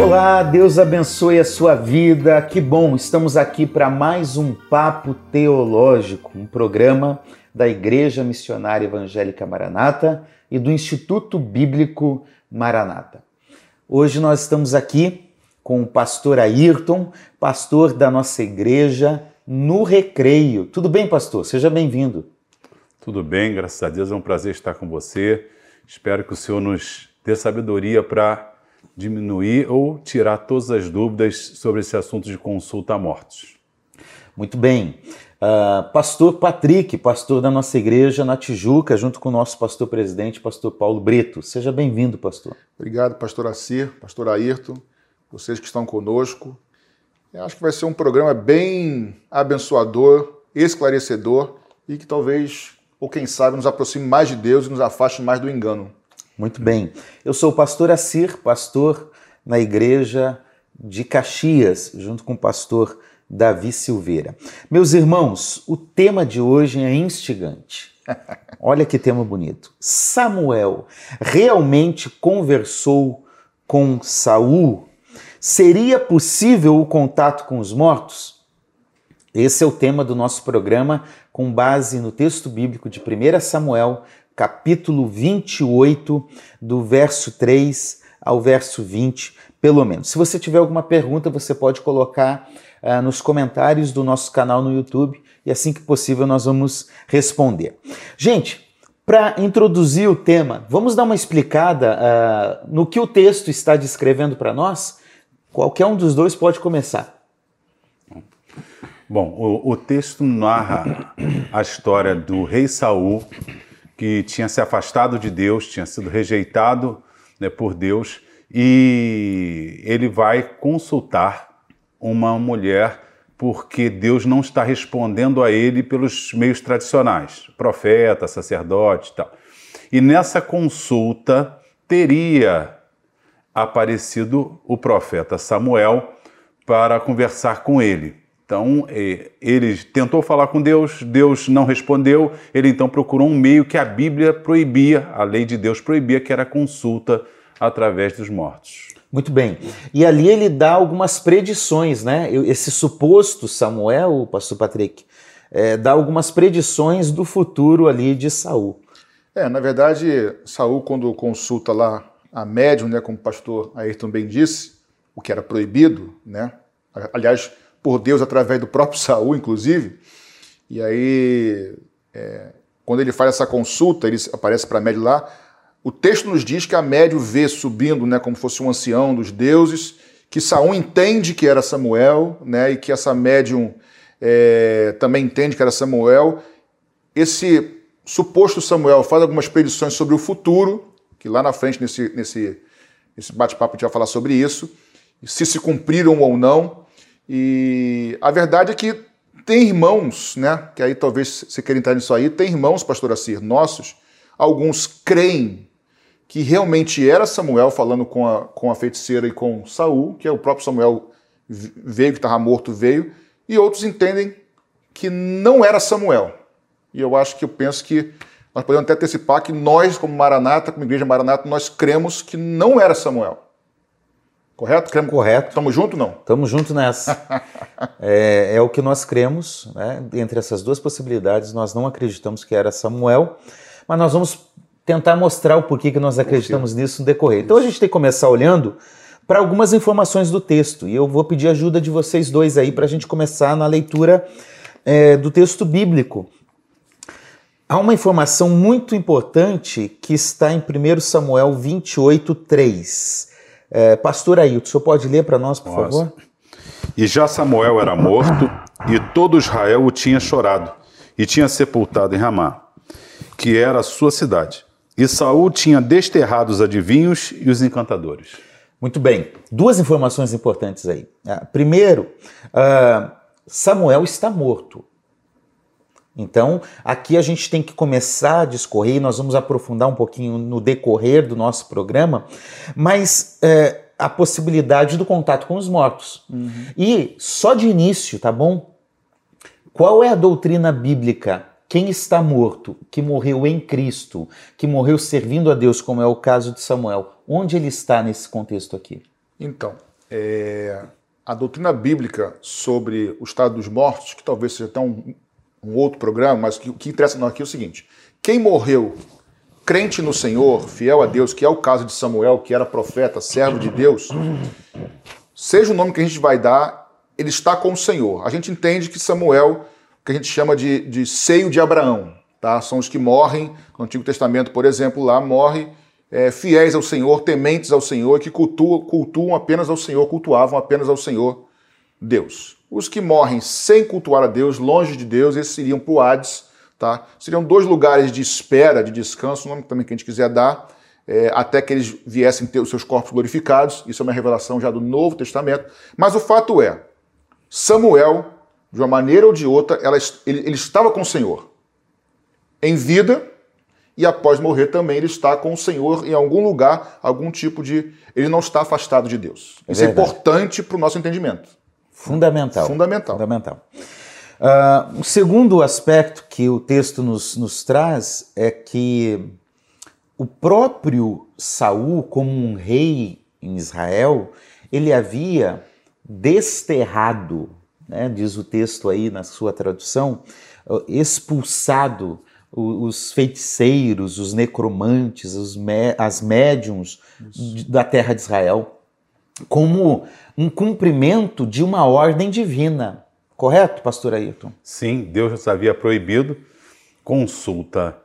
Olá, Deus abençoe a sua vida. Que bom, estamos aqui para mais um Papo Teológico, um programa da Igreja Missionária Evangélica Maranata e do Instituto Bíblico Maranata. Hoje nós estamos aqui com o pastor Ayrton, pastor da nossa igreja no Recreio. Tudo bem, pastor? Seja bem-vindo. Tudo bem, graças a Deus, é um prazer estar com você. Espero que o Senhor nos dê sabedoria para diminuir ou tirar todas as dúvidas sobre esse assunto de consulta a mortos. Muito bem. Uh, pastor Patrick, pastor da nossa igreja na Tijuca, junto com o nosso pastor presidente, pastor Paulo Brito. Seja bem-vindo, pastor. Obrigado, pastor Acir, pastor Ayrton, vocês que estão conosco. Eu acho que vai ser um programa bem abençoador, esclarecedor e que talvez, ou quem sabe, nos aproxime mais de Deus e nos afaste mais do engano. Muito bem. Eu sou o pastor Acir, pastor na igreja de Caxias, junto com o pastor Davi Silveira. Meus irmãos, o tema de hoje é instigante. Olha que tema bonito. Samuel realmente conversou com Saul? Seria possível o contato com os mortos? Esse é o tema do nosso programa com base no texto bíblico de 1 Samuel, capítulo 28, do verso 3 ao verso 20, pelo menos. Se você tiver alguma pergunta, você pode colocar uh, nos comentários do nosso canal no YouTube e assim que possível nós vamos responder. Gente, para introduzir o tema, vamos dar uma explicada uh, no que o texto está descrevendo para nós? Qualquer um dos dois pode começar. Bom, o, o, texto narra a história do rei Saul, que tinha se afastado de Deus, tinha sido rejeitado né, por Deus, e ele vai consultar uma mulher porque Deus não está respondendo a ele pelos meios tradicionais, profeta, sacerdote e tal. E nessa consulta teria aparecido o profeta Samuel para conversar com ele. Então, ele tentou falar com Deus, Deus não respondeu, ele então procurou um meio que a Bíblia proibia, a lei de Deus proibia, que era a consulta através dos mortos. Muito bem. E ali ele dá algumas predições, né? Esse suposto Samuel, o pastor Patrick, é, dá algumas predições do futuro ali de Saul. É, na verdade, Saul, quando consulta lá a médium, né, como o pastor Ayrton bem disse, o que era proibido, né? Aliás, por Deus, através do próprio Saul, inclusive. E aí, é, quando ele faz essa consulta, ele aparece para a médium lá, o texto nos diz que a médio vê subindo, né, como fosse um ancião dos deuses, que Saul entende que era Samuel, né, e que essa médium é, também entende que era Samuel. Esse suposto Samuel faz algumas predições sobre o futuro, que lá na frente, nesse, nesse, nesse bate-papo, a gente vai falar sobre isso, se se cumpriram ou não. E a verdade é que tem irmãos, né, que aí talvez você queira entrar nisso aí, tem irmãos, pastor Assir, nossos, alguns creem que realmente era Samuel falando com a, com a feiticeira e com Saul, que é o próprio Samuel veio, que estava morto, veio, e outros entendem que não era Samuel. E eu acho que eu penso que nós podemos até antecipar que nós, como Maranata, como Igreja Maranata, nós cremos que não era Samuel. Correto? Cremos? Correto. Estamos juntos não? Estamos juntos nessa. é, é, o que nós cremos. Né? Entre essas duas possibilidades, nós não acreditamos que era Samuel, mas nós vamos tentar mostrar o porquê que nós acreditamos nisso no decorrer. Então a gente tem que começar olhando para algumas informações do texto e eu vou pedir ajuda de vocês dois aí para a gente começar na leitura é, do texto bíblico. Há uma informação muito importante que está em 1 Samuel 28, 3. É, Pastor Ailton, o senhor pode ler para nós, por Nossa. favor? E já Samuel era morto, e todo Israel o tinha chorado, e tinha sepultado em Ramá, que era a sua cidade. E Saul tinha desterrado os adivinhos e os encantadores. Muito bem. Duas informações importantes aí. Ah, primeiro, uh, Samuel está morto. Então, aqui a gente tem que começar a discorrer, e nós vamos aprofundar um pouquinho no decorrer do nosso programa, mas é, a possibilidade do contato com os mortos. Uhum. E só de início, tá bom? Qual é a doutrina bíblica quem está morto, que morreu em Cristo, que morreu servindo a Deus, como é o caso de Samuel, onde ele está nesse contexto aqui? Então, é, a doutrina bíblica sobre o estado dos mortos, que talvez seja até um, um outro programa, mas o que, interessa aqui é o seguinte: quem morreu crente no Senhor, fiel a Deus, que é o caso de Samuel, que era profeta, servo de Deus, seja o nome que a gente vai dar, ele está com o Senhor. A gente entende que Samuel, que a gente chama de, de seio de Abraão, tá? São os que morrem no Antigo Testamento, por exemplo, lá morre é, fiéis ao Senhor, tementes ao Senhor, que cultuam, cultuam apenas ao Senhor, cultuavam apenas ao Senhor Deus. Os que morrem sem cultuar a Deus, longe de Deus, esses iriam para o Hades, tá? Seriam dois lugares de espera, de descanso, o nome também que a gente quiser dar, é, até que eles viessem ter os seus corpos glorificados. Isso é uma revelação já do Novo Testamento. Mas o fato é, Samuel, de uma maneira ou de outra, ela, ele, ele estava com o Senhor. Em vida, e após morrer também ele está com o Senhor em algum lugar, algum tipo de. Ele não está afastado de Deus. É Isso é importante para o nosso entendimento. Fundamental. Fundamental. Fundamental. Uh, o segundo aspecto que o texto nos, nos traz é que o próprio Saul, como um rei em Israel, ele havia desterrado, né, diz o texto aí na sua tradução, expulsado os feiticeiros, os necromantes, os as médiums da terra de Israel, como um cumprimento de uma ordem divina. Correto, pastor Ayrton? Sim, Deus havia proibido consulta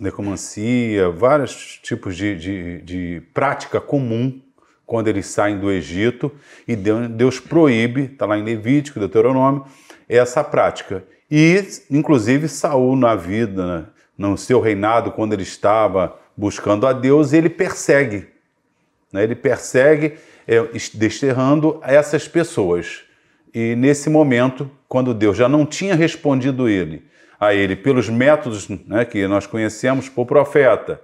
necromancia, vários tipos de, de, de prática comum quando eles saem do Egito e Deus proíbe, está lá em Levítico, Deuteronômio, essa prática. E, inclusive, Saul na vida, no seu reinado, quando ele estava buscando a Deus, ele persegue. Né, ele persegue, desterrando essas pessoas. E nesse momento, quando Deus já não tinha respondido ele, a ele pelos métodos né, que nós conhecemos por profeta,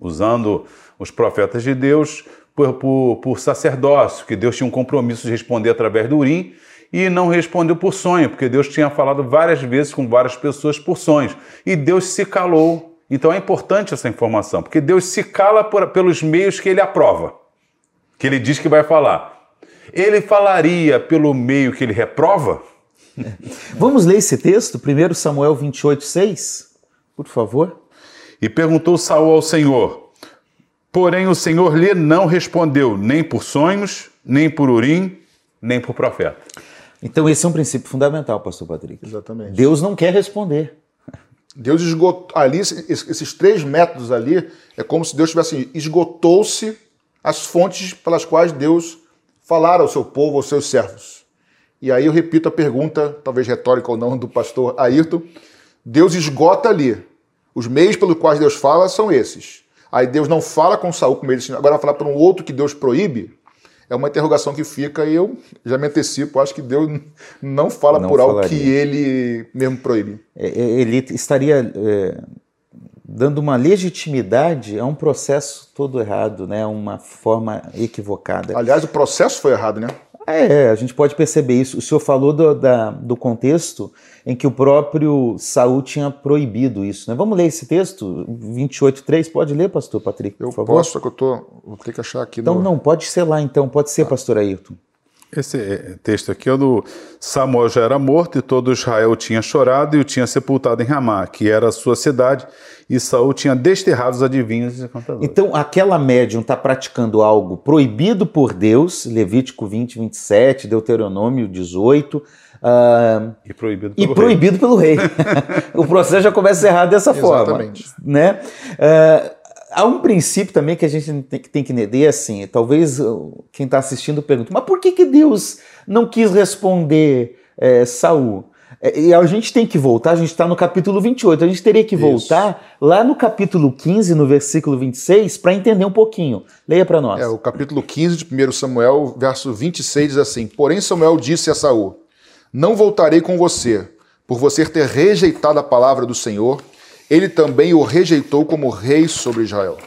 usando os profetas de Deus por, por, por, sacerdócio, que Deus tinha um compromisso de responder através do Urim, e não respondeu por sonho, porque Deus tinha falado várias vezes com várias pessoas por sonhos, e Deus se calou. Então é importante essa informação, porque Deus se cala por, pelos meios que ele aprova, que ele diz que vai falar ele falaria pelo meio que ele reprova? Vamos ler esse texto, 1 Samuel 28, 6, por favor. E perguntou Saul ao Senhor, porém o Senhor lhe não respondeu, nem por sonhos, nem por urim, nem por profeta. Então esse é um princípio fundamental, pastor Patrick. Exatamente. Deus não quer responder. Deus esgotou ali, esses três métodos ali, é como se Deus tivesse esgotou-se as fontes pelas quais Deus falar ao seu povo, aos seus servos. E aí eu repito a pergunta, talvez retórica ou não, do pastor Ayrton. Deus esgota ali. Os meios pelos quais Deus fala são esses. Aí Deus não fala com Saul como ele agora vai falar para um outro que Deus proíbe. É uma interrogação que fica e eu já me antecipo, acho que Deus não fala não por falaria. algo que ele mesmo proíbe. É, é, ele estaria é, dando uma legitimidade a um processo todo errado, né? uma forma equivocada. Aliás, o processo foi errado, né? É, a gente pode perceber isso. O senhor falou do, da, do contexto em que o próprio Saul tinha proibido isso. Né? Vamos ler esse texto, 28.3. Pode ler, pastor Patrick, por eu favor? posso, só que eu tô, vou ter que achar aqui. Então, no... não, pode ser lá então, pode ser, tá. pastor Ayrton. Esse é, texto aqui é do Samuel já era morto e todo Israel tinha chorado e o tinha sepultado em Ramá, que era a sua cidade, e Saul tinha desterrado os adivinhos e contadores. Então, aquela médium está praticando algo proibido por Deus, Levítico 20, 27, Deuteronômio 18. Uh, e proibido pelo e rei. Proibido pelo rei. o processo já começa errado dessa Exatamente. forma. Né? Uh, há um princípio também que a gente tem, que entender assim. Talvez quem está assistindo pergunte, mas por que, que Deus não quis responder é, Saul? É, e a gente tem que voltar, a gente está no capítulo 28, a gente teria que voltar Isso. lá no capítulo 15, no versículo 26, para entender um pouquinho. Leia para nós. É, o capítulo 15 de 1 Samuel, verso 26 diz assim: Porém Samuel disse a Saul: Não voltarei com você, por você ter rejeitado a palavra do Senhor ele também o rejeitou como rei sobre Israel.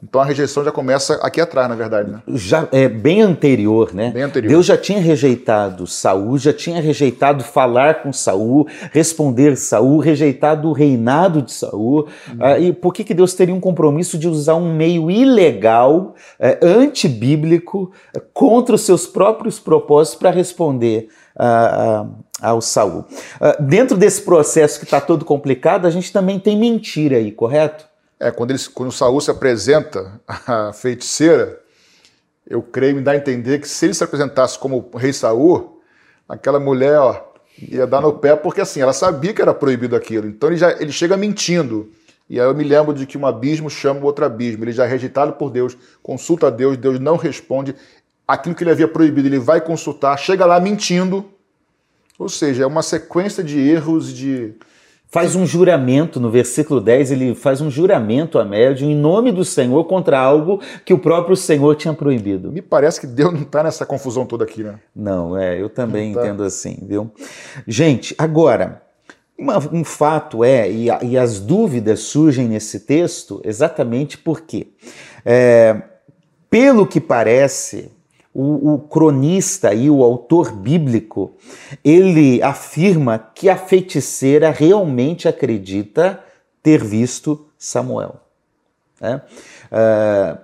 Então a rejeição já começa aqui atrás, na verdade, né? Já é bem anterior, né? Bem anterior. Deus já tinha rejeitado Saul, já tinha rejeitado falar com Saul, responder Saul, rejeitado o reinado de Saul. Uhum. Ah, e por que, que Deus teria um compromisso de usar um meio ilegal, eh, antibíblico, contra os seus próprios propósitos para responder ah, ao Saul? Ah, dentro desse processo que está todo complicado, a gente também tem mentira aí, correto? É, quando, eles, quando o Saul se apresenta à feiticeira, eu creio me dá a entender que se ele se apresentasse como rei Saul, aquela mulher ó, ia dar no pé, porque assim, ela sabia que era proibido aquilo. Então ele, já, ele chega mentindo. E aí eu me lembro de que um abismo chama o outro abismo. Ele já é rejeitado por Deus, consulta a Deus, Deus não responde. Aquilo que ele havia proibido, ele vai consultar, chega lá mentindo. Ou seja, é uma sequência de erros, de, faz um juramento, no versículo 10, ele faz um juramento a médium em nome do Senhor contra algo que o próprio Senhor tinha proibido. Me parece que Deus não está nessa confusão toda aqui, né? Não, é, eu também tá. entendo assim, viu? Gente, agora, uma, um fato é, e, e, as dúvidas surgem nesse texto exatamente porque, é, pelo que parece, o, o, cronista e o autor bíblico, ele afirma que a feiticeira realmente acredita ter visto Samuel. Né? Uh,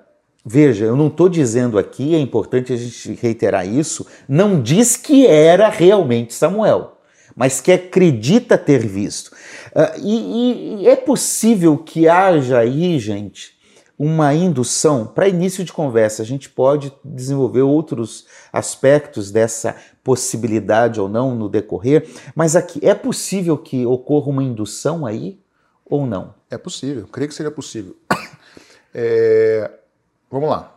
veja, eu não estou dizendo aqui, é importante a gente reiterar isso, não diz que era realmente Samuel, mas que acredita ter visto. Uh, e, e é possível que haja aí, gente, uma indução para início de conversa. A gente pode desenvolver outros aspectos dessa possibilidade ou não no decorrer, mas aqui é possível que ocorra uma indução aí ou não? É possível, creio que seria possível. É... Vamos lá.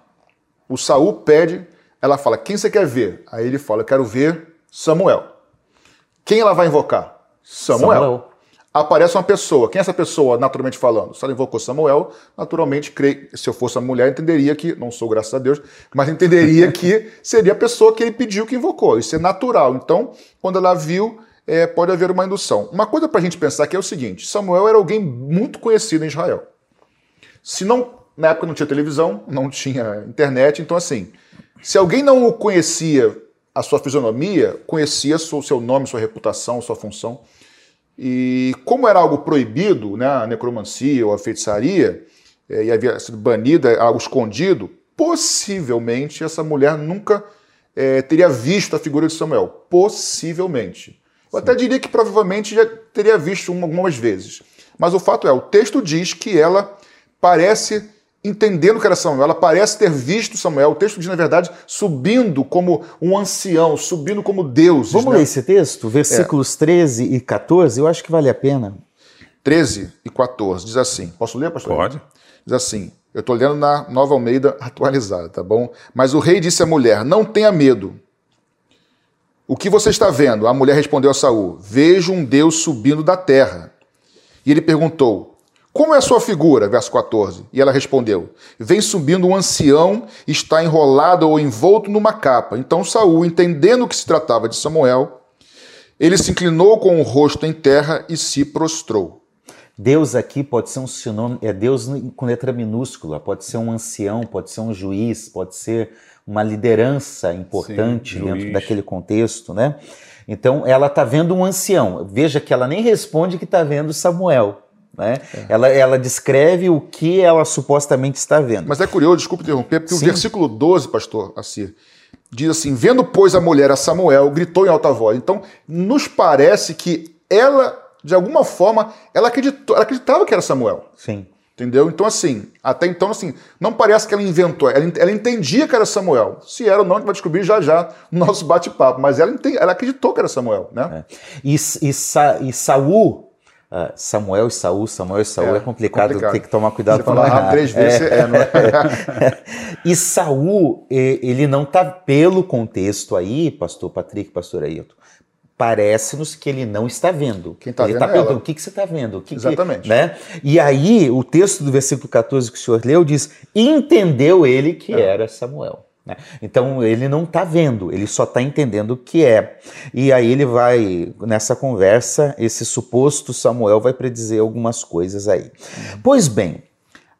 O Saul pede, ela fala: Quem você quer ver? Aí ele fala: Quero ver Samuel. Quem ela vai invocar? Samuel. Samuel aparece uma pessoa. Quem é essa pessoa, naturalmente falando? Se ela invocou Samuel, naturalmente, creio, se eu fosse uma mulher, entenderia que, não sou graças a Deus, mas entenderia que seria a pessoa que ele pediu que invocou. Isso é natural. Então, quando ela viu, é, pode haver uma indução. Uma coisa para a gente pensar aqui é o seguinte: Samuel era alguém muito conhecido em Israel. Se não, na época não tinha televisão, não tinha internet, então assim, se alguém não o conhecia a sua fisionomia, conhecia o seu nome, sua reputação, sua função. E como era algo proibido, né, a necromancia ou a feitiçaria, é, e havia sido banida, algo escondido, possivelmente essa mulher nunca é, teria visto a figura de Samuel. Possivelmente. Eu até diria que provavelmente já teria visto algumas vezes. Mas o fato é, o texto diz que ela parece entendendo que era Samuel. Ela parece ter visto Samuel. O texto diz, na verdade, subindo como um ancião, subindo como Deus. Vamos né? ler esse texto, versículos é. 13 e 14, eu acho que vale a pena. 13 e 14, diz assim. Posso ler, pastor? Pode. Diz assim. Eu estou lendo na Nova Almeida atualizada, tá bom? Mas o rei disse à mulher: Não tenha medo. O que você está vendo? A mulher respondeu a Saul: Vejo um Deus subindo da terra. E ele perguntou: como é a sua figura? Verso 14. E ela respondeu: Vem subindo um ancião, está enrolado ou envolto numa capa. Então Saul, entendendo que se tratava de Samuel, ele se inclinou com o rosto em terra e se prostrou. Deus aqui pode ser um sinônimo, é Deus com letra minúscula, pode ser um ancião, pode ser um juiz, pode ser uma liderança importante Sim, dentro juiz. daquele contexto, né? Então ela está vendo um ancião. Veja que ela nem responde que está vendo Samuel. Né? É. Ela, ela descreve o que ela supostamente está vendo. Mas é curioso, desculpe interromper, porque Sim. o versículo 12, pastor Assir, diz assim: Vendo, pois, a mulher a Samuel, gritou em alta voz. Então, nos parece que ela, de alguma forma, ela, acreditou, ela acreditava que era Samuel. Sim. Entendeu? Então, assim, até então, assim, não parece que ela inventou, ela, ela entendia que era Samuel. Se era ou não, a gente vai descobrir já já no nosso bate-papo. Mas ela, ela acreditou que era Samuel, né? É. E, e, Sa, e Saul Uh, Samuel e Saul, Samuel e Saul é, é complicado, complicado, tem que tomar cuidado para não errar. três vezes é. é, não é? e Saul, ele não está pelo contexto aí, pastor Patrick, pastor Ailton, parece-nos que ele não está vendo. Quem está vendo está é perguntando, o que, que você está vendo? Que Exatamente. Que, né? E aí, o texto do versículo 14 que o senhor leu diz, entendeu ele que é. era Samuel. Né? Então ele não está vendo, ele só está entendendo o que é. E aí ele vai, nessa conversa, esse suposto Samuel vai predizer algumas coisas aí. Pois bem,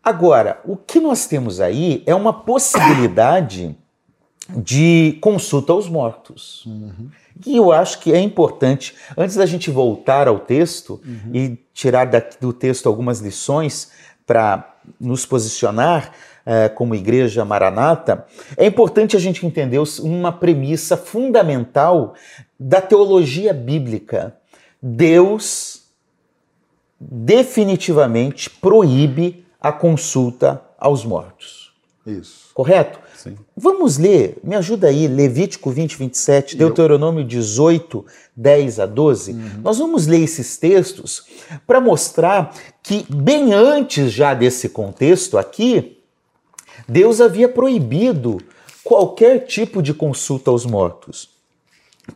Agora, o que nós temos aí é uma possibilidade de consulta aos mortos. Uhum. E eu acho que é importante, antes da gente voltar ao texto uhum. e tirar do texto algumas lições para nos posicionar como igreja maranata, é importante a gente entender uma premissa fundamental da teologia bíblica. Deus definitivamente proíbe a consulta aos mortos. Isso. Correto? Sim. Vamos ler, me ajuda aí, Levítico 20, 27, e Deuteronômio 18, 10 a 12. Uhum. Nós vamos ler esses textos para mostrar que, bem antes já desse contexto aqui, Deus havia proibido qualquer tipo de consulta aos mortos.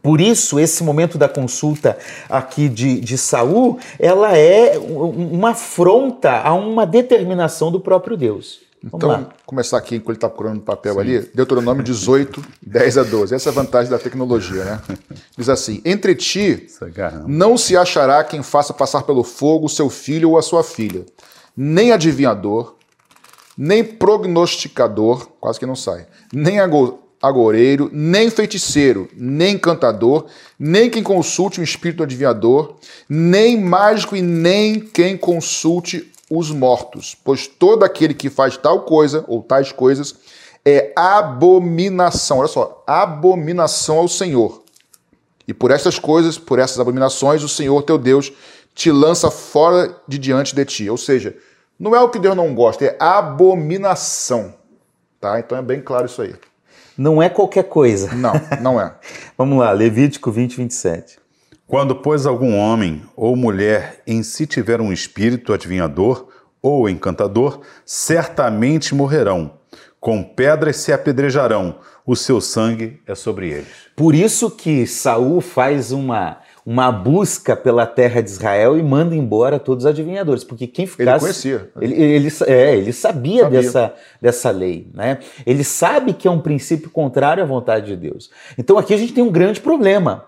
Por isso, esse momento da consulta aqui de, de Saul, ela é uma afronta a uma determinação do próprio Deus. Vamos então, lá. começar aqui, enquanto ele está procurando papel Sim. ali, Deuteronômio 18, 10 a 12. Essa é a vantagem da tecnologia, né? Diz assim: Entre ti não se achará quem faça passar pelo fogo seu filho ou a sua filha, nem adivinhador, nem prognosticador, quase que não sai, nem agoreiro, nem feiticeiro, nem cantador, nem quem consulte um espírito adivinhador, nem mágico e nem quem consulte os mortos, pois todo aquele que faz tal coisa ou tais coisas é abominação. Olha só, abominação ao Senhor. E por estas coisas, por essas abominações, o Senhor teu Deus te lança fora de diante de ti. Ou seja, não é o que Deus não gosta, é abominação. Tá? Então é bem claro isso aí. Não é qualquer coisa. Não, não é. Vamos lá, Levítico 20, 27. Quando, pois, algum homem ou mulher em si tiver um espírito adivinhador ou encantador, certamente morrerão. Com pedras se apedrejarão, o seu sangue é sobre eles. Por isso que Saul faz uma, uma busca pela terra de Israel e manda embora todos os adivinhadores, porque quem ficasse... Ele conhecia. Ele, ele, é, ele sabia, sabia, Dessa, dessa lei, né? Ele sabe que é um princípio contrário à vontade de Deus. Então aqui a gente tem um grande problema,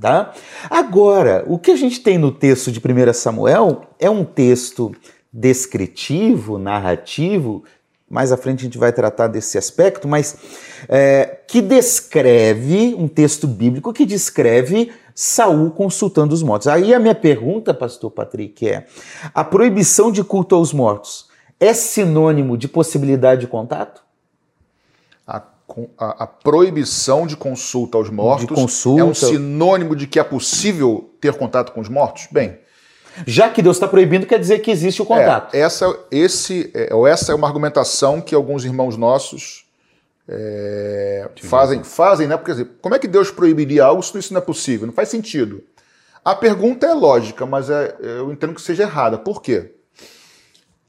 Tá? Agora, o que a gente tem no texto de 1 Samuel é um texto descritivo, narrativo, mais à frente a gente vai tratar desse aspecto, mas é, que descreve, um texto bíblico que descreve Saul consultando os mortos. Aí a minha pergunta, pastor Patrick, é: a proibição de culto aos mortos é sinônimo de possibilidade de contato? a, a, proibição de consulta aos mortos consulta. é um sinônimo de que é possível ter contato com os mortos? Bem. Já que Deus está proibindo, quer dizer que existe o contato. É, essa, esse, é, essa é uma argumentação que alguns irmãos nossos é, fazem, fazem, né? Porque dizer, como é que Deus proibiria algo se isso não é possível? Não faz sentido. A pergunta é lógica, mas é, eu entendo que seja errada. Por quê?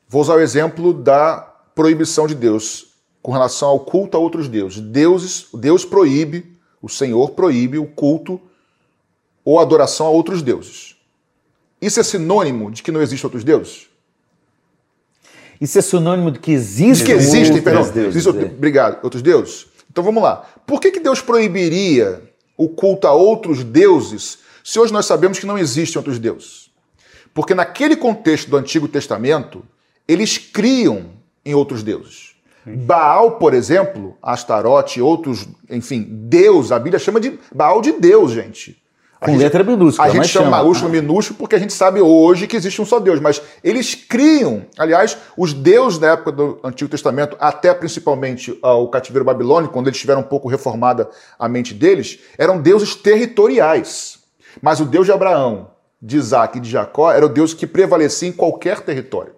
Vou usar o exemplo da proibição de Deus com relação ao culto a outros deuses. Deuses, Deus proíbe, o Senhor proíbe o culto ou adoração a outros deuses. Isso é sinônimo de que não existem outros deuses? Isso é sinônimo de que existem, que existem perdão, deuses. Existe, é. Obrigado, outros deuses. Então vamos lá. Por que, que Deus proibiria o culto a outros deuses se hoje nós sabemos que não existem outros deuses? Porque naquele contexto do Antigo Testamento, eles criam em outros deuses. Baal, por exemplo, Astarote e outros, enfim, Deus, a Bíblia chama de Baal de Deus, gente. Com gente, letra minúscula. A gente chama, chama maiúsculo, minúsculo, porque a gente sabe hoje que existe um só Deus. Mas eles criam, aliás, os deuses da época do Antigo Testamento, até principalmente o cativeiro babilônico, quando eles tiveram um pouco reformada a mente deles, eram deuses territoriais. Mas o Deus de Abraão, de Isaac e de Jacó era o Deus que prevalecia em qualquer território.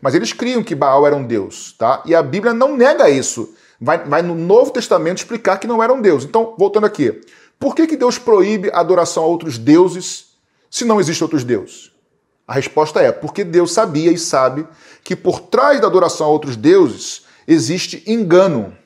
Mas eles criam que Baal era um deus, tá? E a Bíblia não nega isso. Vai, vai no Novo Testamento explicar que não era um deus. Então, voltando aqui. Por que, que Deus proíbe a adoração a outros deuses se não existem outros deuses? A resposta é porque Deus sabia e sabe que por trás da adoração a outros deuses existe engano.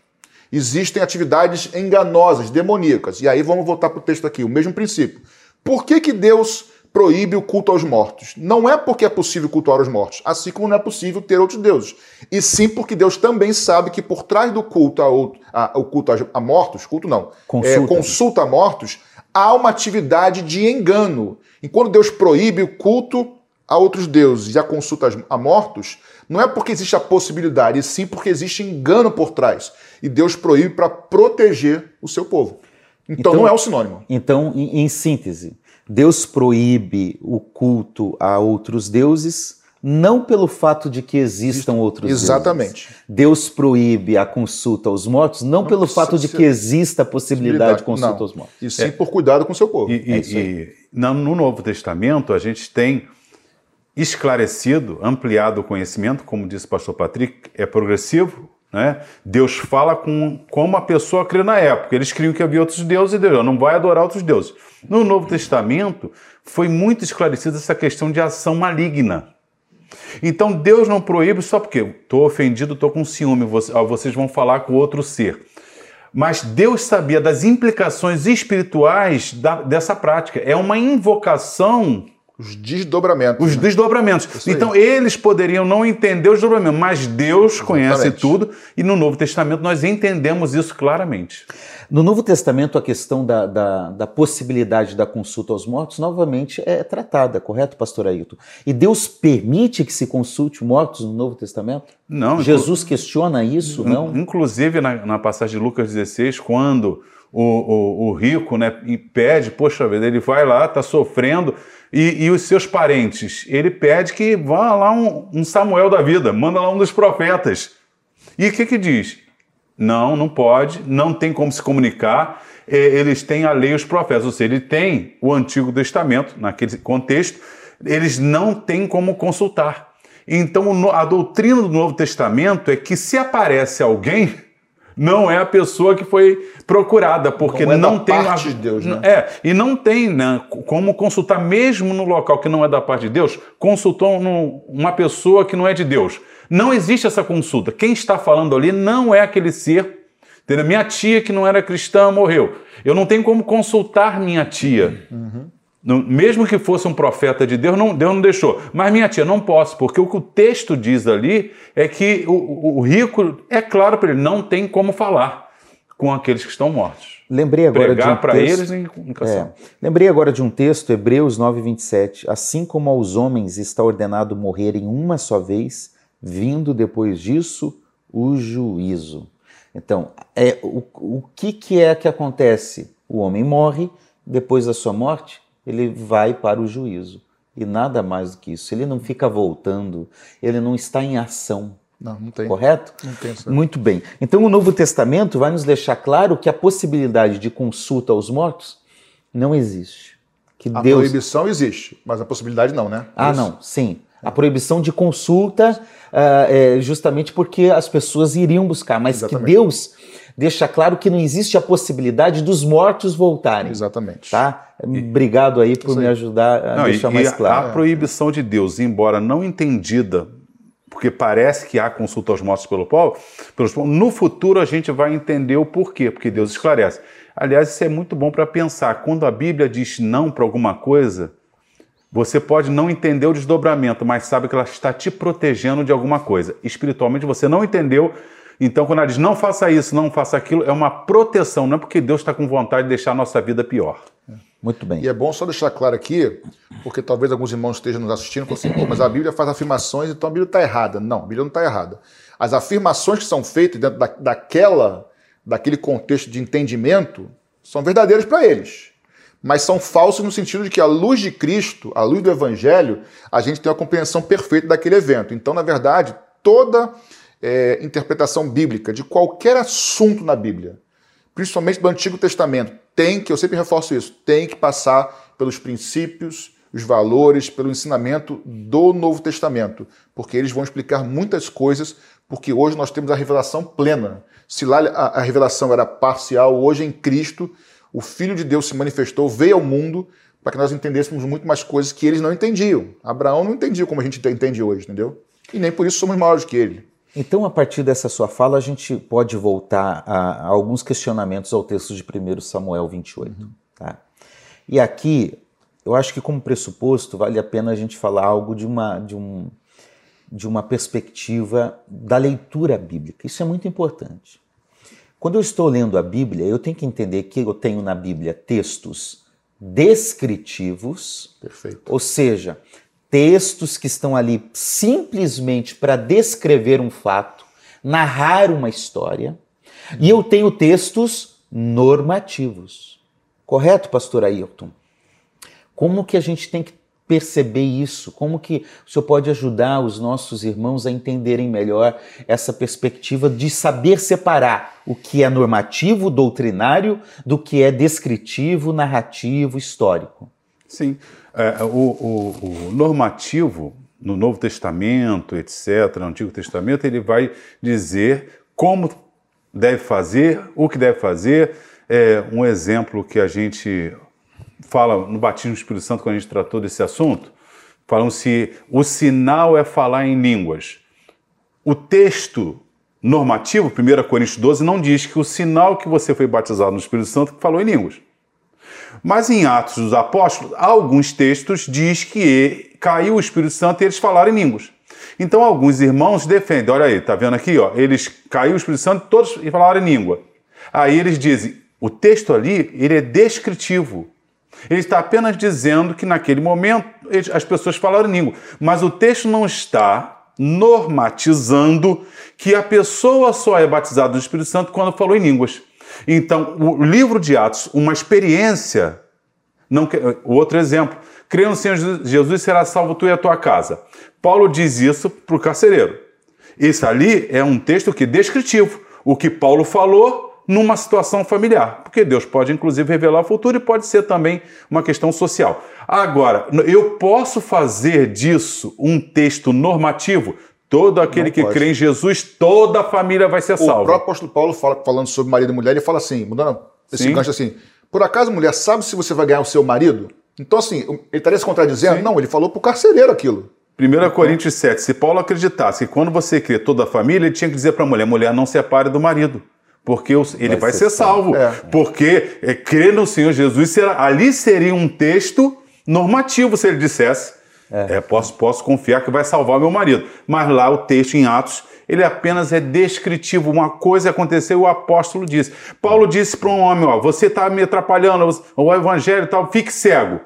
Existem atividades enganosas, demoníacas. E aí vamos voltar para o texto aqui, o mesmo princípio. Por que, que Deus proíbe o culto aos mortos. Não é porque é possível cultuar os mortos, assim como não é possível ter outros deuses. E sim porque Deus também sabe que por trás do culto a, outro, a, o culto a, mortos, culto não, consulta. É, consulta a mortos, há uma atividade de engano. Enquanto Deus proíbe o culto a outros deuses e a consulta a mortos, não é porque existe a possibilidade, e sim porque existe engano por trás. E Deus proíbe para proteger o seu povo. Então, então, não é o sinônimo. Então, em, em síntese, Deus proíbe o culto a outros deuses não pelo fato de que existam outros Exatamente. deuses. Deus proíbe a consulta aos mortos, não, não pelo fato de que exista a possibilidade de consulta não. aos mortos. E sim é. por cuidado com o seu povo. E, é e no Novo Testamento, a gente tem esclarecido, ampliado o conhecimento, como disse o pastor Patrick, é progressivo. Né? Deus fala com como a pessoa crê na época. Eles criam que havia outros deuses e Deus não vai adorar outros deuses. No Novo Testamento, foi muito esclarecida essa questão de ação maligna. Então Deus não proíbe só porque estou ofendido, estou com ciúme, vocês vão falar com outro ser. Mas Deus sabia das implicações espirituais da, dessa prática. É uma invocação os desdobramentos. Os né? desdobramentos. Então, eles poderiam não entender os desdobramentos, mas Deus Exatamente. conhece tudo e no Novo Testamento nós entendemos isso claramente. No Novo Testamento, a questão da, da, da possibilidade da consulta aos mortos novamente é tratada, correto, pastor Ailton? E Deus permite que se consulte mortos no Novo Testamento? Não. Jesus inclu... questiona isso, não? Inclusive, na, na passagem de Lucas 16, quando o, o, o, rico né, pede, poxa vida, ele vai lá, está sofrendo, e, e, os seus parentes, ele pede que vá lá um, um, Samuel da vida, manda lá um dos profetas. E o que que diz? Não, não pode, não tem como se comunicar, eles têm a lei e os profetas, ou seja, ele tem o Antigo Testamento, naquele contexto, eles não têm como consultar. Então, a doutrina do Novo Testamento é que se aparece alguém, não é a pessoa que foi procurada, porque é não tem parte a... de Deus, né? É, e não tem né, como consultar mesmo no local que não é da parte de Deus, consultou no, uma pessoa que não é de Deus. Não existe essa consulta. Quem está falando ali não é aquele ser. Entendeu? Minha tia que não era cristã morreu. Eu não tenho como consultar minha tia. Uhum. Mesmo que fosse um profeta de Deus, não, Deus não deixou. Mas minha tia, não posso, porque o que o texto diz ali é que o, o rico, é claro para ele, não tem como falar com aqueles que estão mortos. Lembrei agora Pregar de um para texto, eles em comunicação. É, lembrei agora de um texto, Hebreus 9, 27. Assim como aos homens está ordenado morrerem uma só vez, vindo depois disso o juízo. Então, é, o, o que, que é que acontece? O homem morre, depois da sua morte, ele vai para o juízo. E nada mais do que isso. Ele não fica voltando, ele não está em ação. Não, não tem. Correto? Não tem. Muito bem. Então o Novo Testamento vai nos deixar claro que a possibilidade de consulta aos mortos não existe. Que a Deus... proibição existe, mas a possibilidade não, né? Ah, Isso. não, sim. A proibição de consulta uh, é justamente porque as pessoas iriam buscar, mas Exatamente. que Deus deixa claro que não existe a possibilidade dos mortos voltarem. Exatamente. Tá? Obrigado aí por me ajudar a não, deixar e, mais claro. A proibição de Deus, embora não entendida, porque parece que há consulta aos mortos pelo povo, pelos povos, no futuro a gente vai entender o porquê, porque Deus esclarece. Aliás, isso é muito bom para pensar. Quando a Bíblia diz não para alguma coisa, você pode não entender o desdobramento, mas sabe que ela está te protegendo de alguma coisa. Espiritualmente você não entendeu, então, quando ela diz não faça isso, não faça aquilo, é uma proteção, não é porque Deus está com vontade de deixar a nossa vida pior. Muito bem. E é bom só deixar claro aqui, porque talvez alguns irmãos estejam nos assistindo e assim, mas a Bíblia faz afirmações, então a Bíblia está errada. Não, a Bíblia não está errada. As afirmações que são feitas dentro da, daquela, daquele contexto de entendimento são verdadeiras para eles. Mas são falsas no sentido de que, à luz de Cristo, à luz do Evangelho, a gente tem uma compreensão perfeita daquele evento. Então, na verdade, toda é, interpretação bíblica de qualquer assunto na Bíblia, principalmente do Antigo Testamento, tem que, eu sempre reforço isso, tem que passar pelos princípios, os valores, pelo ensinamento do Novo Testamento, porque eles vão explicar muitas coisas, porque hoje nós temos a revelação plena. Se lá a, a revelação era parcial, hoje em Cristo, o Filho de Deus se manifestou, veio ao mundo para que nós entendêssemos muito mais coisas que eles não entendiam. Abraão não entendia como a gente entende hoje, entendeu? E nem por isso somos maiores que ele. Então, a partir dessa sua fala, a gente pode voltar a, a alguns questionamentos ao texto de 1 Samuel 28. Uhum. Tá? E aqui, eu acho que como pressuposto, vale a pena a gente falar algo de uma, de um, de uma perspectiva da leitura bíblica. Isso é muito importante. Quando eu estou lendo a Bíblia, eu tenho que entender que eu tenho na Bíblia textos descritivos, Perfeito. ou seja, textos que estão ali simplesmente para descrever um fato, narrar uma história, e eu tenho textos normativos. Correto, pastor Ailton? Como que a gente tem que perceber isso? Como que o senhor pode ajudar os nossos irmãos a entenderem melhor essa perspectiva de saber separar o que é normativo, doutrinário, do que é descritivo, narrativo, histórico? Sim. É, o, o, o, normativo, no Novo Testamento, etc., no Antigo Testamento, ele vai dizer como deve fazer, o que deve fazer. É, um exemplo que a gente fala no batismo do Espírito Santo, quando a gente tratou desse assunto, falam se o sinal é falar em línguas. O texto normativo, 1 Coríntios 12, não diz que o sinal que você foi batizado no Espírito Santo falou em línguas. Mas em Atos dos Apóstolos, alguns textos diz que caiu o Espírito Santo e eles falaram em línguas. Então alguns irmãos defendem, olha aí, tá vendo aqui, ó, eles caiu o Espírito Santo todos e falaram em língua. Aí eles dizem, o texto ali, ele é descritivo. Ele está apenas dizendo que naquele momento as pessoas falaram língua, mas o texto não está normatizando que a pessoa só é batizada do Espírito Santo quando falou em línguas. Então, o livro de Atos, uma experiência, não outro exemplo, crê no Senhor Jesus será salvo tu e a tua casa. Paulo diz isso para o carcereiro. Isso ali é um texto que é descritivo. O que Paulo falou numa situação familiar, porque Deus pode inclusive revelar o futuro e pode ser também uma questão social. Agora, eu posso fazer disso um texto normativo? Todo aquele Não que pode. crê em Jesus, toda a família vai ser salva. O próprio apóstolo Paulo fala, falando sobre marido e mulher, ele fala assim, mudando esse Sim. gancho assim, por acaso mulher sabe se você vai ganhar o seu marido? Então assim, ele estaria se contradizendo? Sim. Não, ele falou para o carcereiro aquilo. 1 Coríntios 7, se Paulo acreditasse que quando você crê toda a família, ele tinha que dizer para a mulher, mulher não separe do marido porque ele vai, vai ser, ser, salvo. É. Porque é, crer no Senhor Jesus, será, ali seria um texto normativo se ele dissesse: é. é. posso, posso confiar que vai salvar meu marido. Mas lá o texto em Atos, ele apenas é descritivo. Uma coisa aconteceu, o apóstolo disse. Paulo disse para um homem: ó, você está me atrapalhando, o evangelho e tal, fique cego.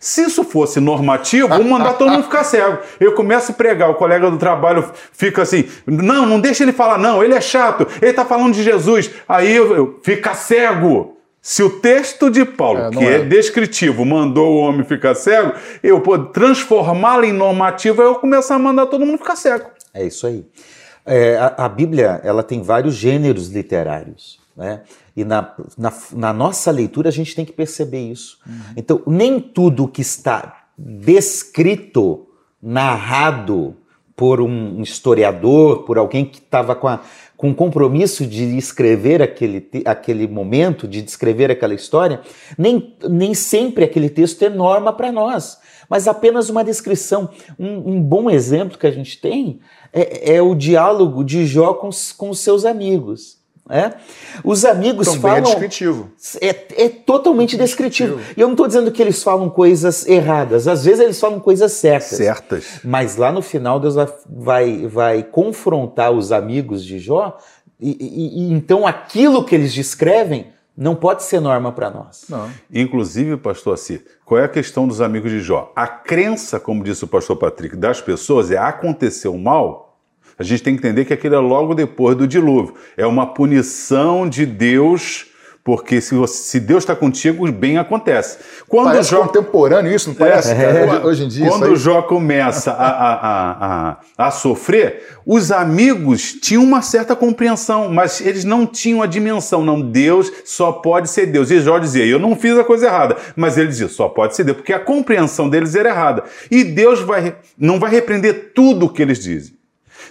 Se isso fosse normativo, vamos mandar todo mundo ficar cego. Eu começo a pregar, o colega do trabalho fica assim: não, não deixa ele falar, não, ele é chato, ele está falando de Jesus. Aí eu, eu fica cego. Se o texto de Paulo, é, que é. é. descritivo, mandou o homem ficar cego, eu posso transformá-lo em normativo, aí eu começar a mandar todo mundo ficar cego. É isso aí. É, a, a Bíblia ela tem vários gêneros literários. Né? E na, na, na, nossa leitura a gente tem que perceber isso. Uhum. Então, nem tudo que está descrito, narrado por um historiador, por alguém que estava com, com o compromisso de escrever aquele, aquele momento, de descrever aquela história, nem, nem sempre aquele texto é norma para nós, mas apenas uma descrição. Um, um, bom exemplo que a gente tem é, é o diálogo de Jó com, com os seus amigos. É? Os amigos Também é falam. É descritivo. É, é totalmente descritivo. descritivo. E eu não estou dizendo que eles falam coisas erradas. Às vezes eles falam coisas certas. Certas. Mas lá no final Deus vai, vai, confrontar os amigos de Jó. E, e, e, então aquilo que eles descrevem não pode ser norma para nós. Não. Inclusive, pastor Assi, qual é a questão dos amigos de Jó? A crença, como disse o pastor Patrick, das pessoas é acontecer o mal a gente tem que entender que aquilo é logo depois do dilúvio. É uma punição de Deus, porque se, você, se Deus está contigo, bem acontece. Quando parece Jó... contemporâneo isso, não parece? É, hoje em dia. Quando Jó começa a, a, a, a, sofrer, os amigos tinham uma certa compreensão, mas eles não tinham a dimensão. Não, Deus só pode ser Deus. E Jó dizia: Eu não fiz a coisa errada. Mas ele dizia: Só pode ser Deus, porque a compreensão deles era errada. E Deus vai, não vai repreender tudo o que eles dizem.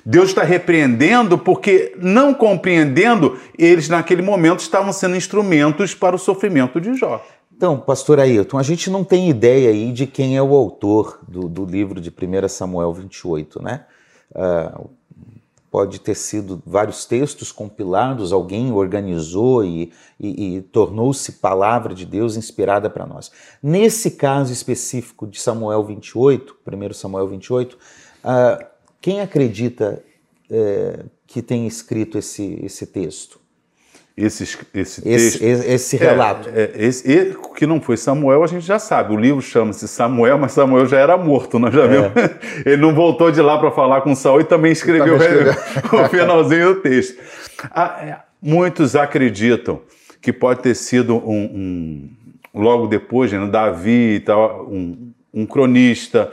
Deus está repreendendo porque, não compreendendo, eles naquele momento estavam sendo instrumentos para o sofrimento de Jó. Então, pastor Ailton, a gente não tem ideia aí de quem é o autor do, do livro de 1 Samuel 28, né? Uh, pode ter sido vários textos compilados, alguém organizou e, e, e tornou-se palavra de Deus inspirada para nós. Nesse caso específico de Samuel 28, 1 Samuel 28, uh, quem acredita é, que tem escrito esse, esse texto? esse, esse texto. Esse, esse relato. É, é, esse, que não foi Samuel, a gente já sabe. O livro chama-se Samuel, mas Samuel já era morto, nós já vimos. É. Ele não voltou de lá para falar com Saul e também escreveu, também escreveu. o finalzinho do texto. Ah, é, muitos acreditam que pode ter sido um, um logo depois, né, Davi e tal, um, um cronista.